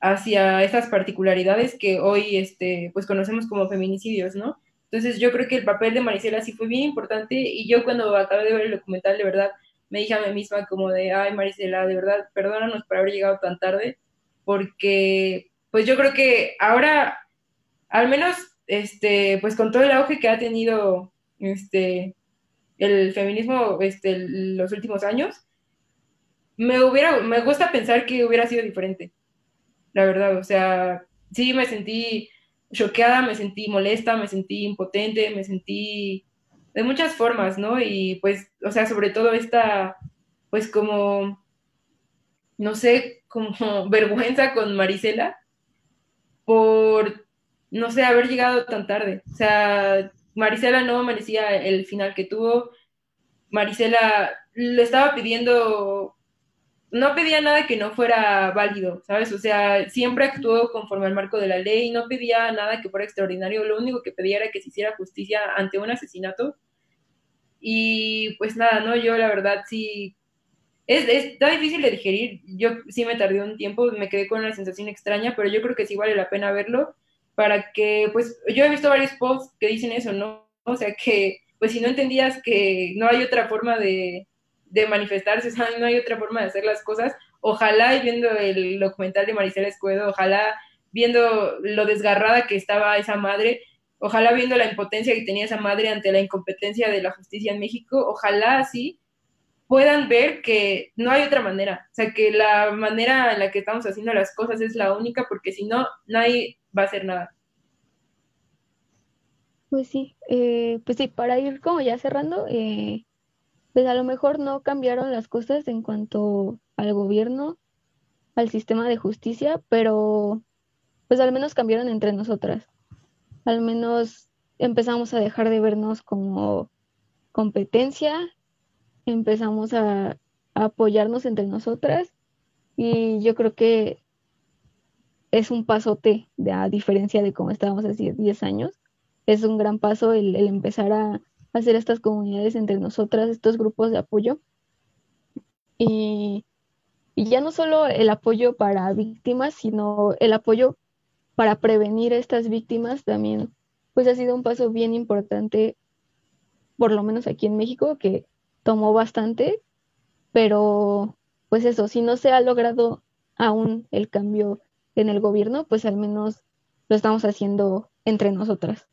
hacia estas particularidades que hoy este, pues conocemos como feminicidios, ¿no? Entonces yo creo que el papel de Marisela sí fue bien importante y yo cuando acabé de ver el documental, de verdad, me dije a mí misma como de, ay Marisela, de verdad, perdónanos por haber llegado tan tarde, porque pues yo creo que ahora, al menos, este, pues con todo el auge que ha tenido este, el feminismo este, los últimos años, me hubiera, me gusta pensar que hubiera sido diferente, la verdad, o sea, sí me sentí choqueada, me sentí molesta, me sentí impotente, me sentí de muchas formas, ¿no? Y pues, o sea, sobre todo esta, pues como, no sé, como vergüenza con Marisela por, no sé, haber llegado tan tarde. O sea, Marisela no merecía el final que tuvo. Marisela le estaba pidiendo, no pedía nada que no fuera válido, ¿sabes? O sea, siempre actuó conforme al marco de la ley, no pedía nada que fuera extraordinario, lo único que pedía era que se hiciera justicia ante un asesinato. Y pues nada, ¿no? Yo la verdad sí, es, está difícil de digerir, yo sí me tardé un tiempo, me quedé con una sensación extraña, pero yo creo que sí vale la pena verlo para que, pues, yo he visto varios posts que dicen eso, ¿no? O sea, que, pues, si no entendías que no hay otra forma de, de manifestarse, o sea, no hay otra forma de hacer las cosas, ojalá y viendo el documental de Maricela Escuedo, ojalá viendo lo desgarrada que estaba esa madre, ojalá viendo la impotencia que tenía esa madre ante la incompetencia de la justicia en México, ojalá así puedan ver que no hay otra manera, o sea, que la manera en la que estamos haciendo las cosas es la única, porque si no, nadie va a hacer nada. Pues sí, eh, pues sí, para ir como ya cerrando, eh, pues a lo mejor no cambiaron las cosas en cuanto al gobierno, al sistema de justicia, pero pues al menos cambiaron entre nosotras. Al menos empezamos a dejar de vernos como competencia, empezamos a apoyarnos entre nosotras y yo creo que es un pasote, de, a diferencia de cómo estábamos hace 10 años. Es un gran paso el, empezar a hacer estas comunidades entre nosotras, estos grupos de apoyo. Y, y ya no solo el apoyo para víctimas, sino el apoyo para prevenir a estas víctimas también, pues ha sido un paso bien importante, por lo menos aquí en México, que tomó bastante, pero pues eso, si no se ha logrado aún el cambio en el gobierno, pues al menos lo estamos haciendo entre nosotras.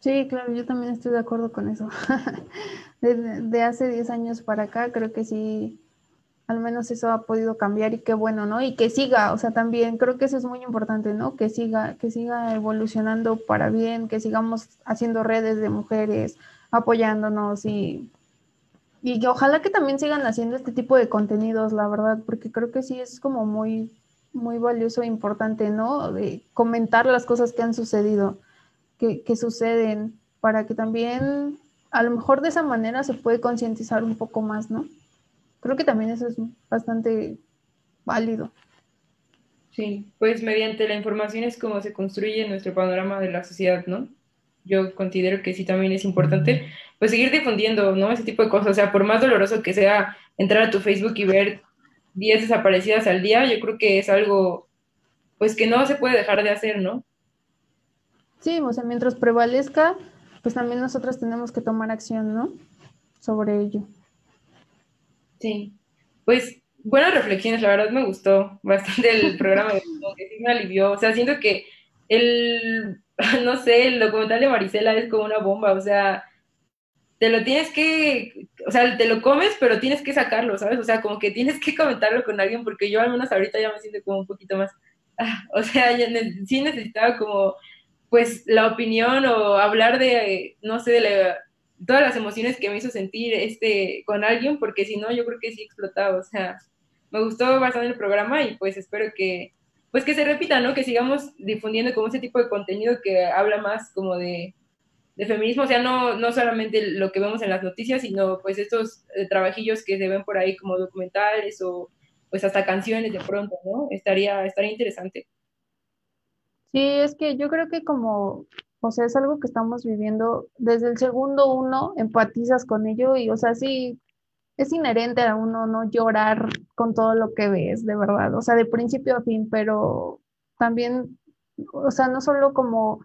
Sí, claro, yo también estoy de acuerdo con eso. de, hace 10 años para acá, creo que sí, al menos eso ha podido cambiar y qué bueno, ¿no? Y que siga, o sea, también creo que eso es muy importante, ¿no? Que siga, que siga evolucionando para bien, que sigamos haciendo redes de mujeres, apoyándonos y y ojalá que también sigan haciendo este tipo de contenidos, la verdad, porque creo que sí es como muy, muy valioso e importante, ¿no? De comentar las cosas que han sucedido, que, que suceden, para que también a lo mejor de esa manera se puede concientizar un poco más, ¿no? Creo que también eso es bastante válido. Sí, pues mediante la información es como se construye nuestro panorama de la sociedad, ¿no? Yo considero que sí también es importante pues seguir difundiendo, ¿no? Ese tipo de cosas. O sea, por más doloroso que sea entrar a tu Facebook y ver 10 desaparecidas al día, yo creo que es algo, pues que no se puede dejar de hacer, ¿no? Sí, o sea, mientras prevalezca, pues también nosotros tenemos que tomar acción, ¿no? Sobre ello. Sí, pues buenas reflexiones, la verdad me gustó bastante el programa, que sí me alivió, o sea, siento que el, no sé, el documental de Marisela es como una bomba, o sea, te lo tienes que, o sea, te lo comes, pero tienes que sacarlo, ¿sabes? O sea, como que tienes que comentarlo con alguien, porque yo al menos ahorita ya me siento como un poquito más, ah, o sea, sí necesitaba como, pues, la opinión o hablar de, no sé, de todas las emociones que me hizo sentir este con alguien, porque si no, yo creo que sí explotaba, o sea, me gustó bastante el programa y pues espero que, pues que se repita, ¿no? Que sigamos difundiendo como ese tipo de contenido que habla más como de, feminismo, o sea, no, no solamente lo que vemos en las noticias, sino pues estos eh, trabajillos que se ven por ahí como documentales o pues hasta canciones de pronto, ¿no? Estaría, estaría interesante. Sí, es que yo creo que como, o sea, es algo que estamos viviendo desde el segundo uno, empatizas con ello y, o sea, sí, es inherente a uno no llorar con todo lo que ves, de verdad, o sea, de principio a fin, pero también, o sea, no solo como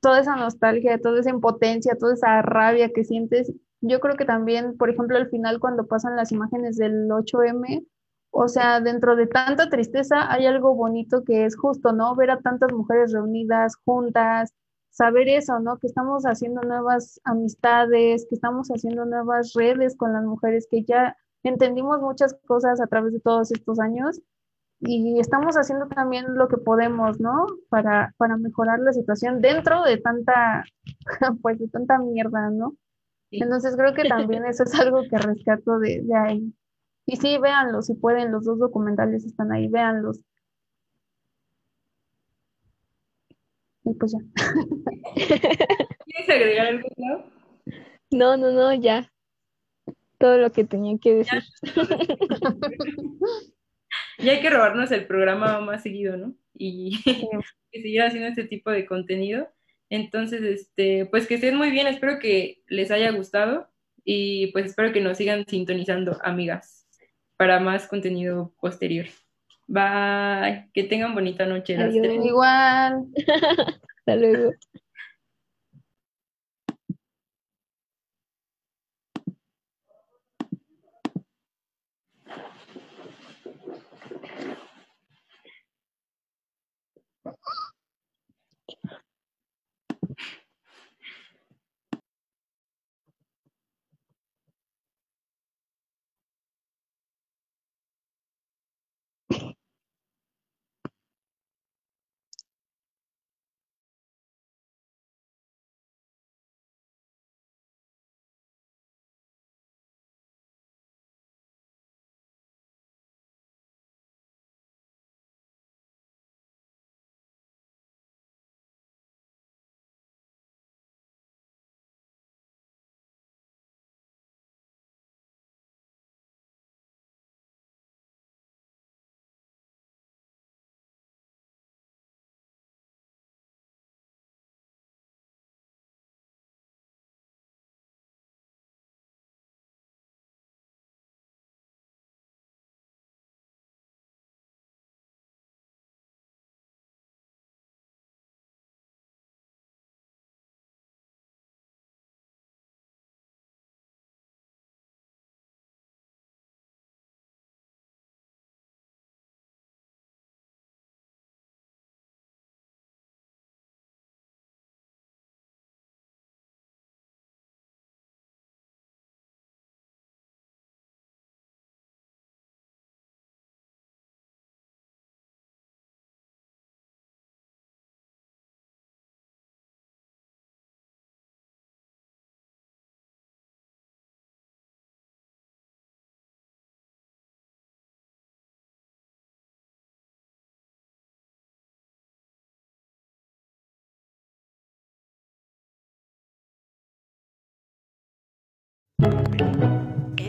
toda esa nostalgia, toda esa impotencia, toda esa rabia que sientes, yo creo que también, por ejemplo, al final cuando pasan las imágenes del 8M, o sea, dentro de tanta tristeza hay algo bonito que es justo, ¿no? Ver a tantas mujeres reunidas, juntas, saber eso, ¿no? Que estamos haciendo nuevas amistades, que estamos haciendo nuevas redes con las mujeres, que ya entendimos muchas cosas a través de todos estos años y estamos haciendo también lo que podemos, ¿no? Para, para mejorar la situación dentro de tanta, pues de tanta mierda, ¿no? Entonces creo que también eso es algo que rescato de, de ahí. Y sí, véanlos, si pueden, los dos documentales están ahí, véanlos. Y pues ya. ¿Quieres agregar algo, Clau? No, no, no, ya. Todo lo que tenía que decir. Ya hay que robarnos el programa más seguido, ¿no? Y que seguir haciendo este tipo de contenido. Entonces, este, pues que estén muy bien, espero que les haya gustado y pues espero que nos sigan sintonizando, amigas, para más contenido posterior. Bye, que tengan bonita noche. las Adiós. tres. Igual. Hasta luego.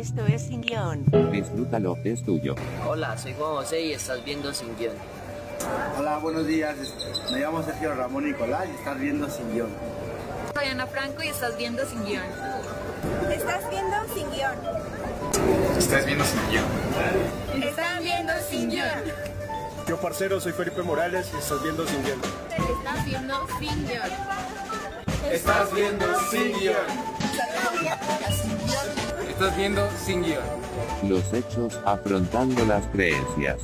Esto es Sin Guión. Disfrútalo, es tuyo. Hola, soy Juan José y estás viendo Sin Guión. Hola, buenos días. Me llamo Sergio Ramón Nicolás y estás viendo Sin Guión. Soy Ana Franco y estás viendo Sin Guión. Estás viendo Sin Guión. Estás viendo Sin Guión. Están viendo Sin Guión. Yo, parcero, soy Felipe Morales y estás viendo Sin Guión. Estás viendo Sin Guión. Estás viendo Sin Guión. Los hechos afrontando las creencias.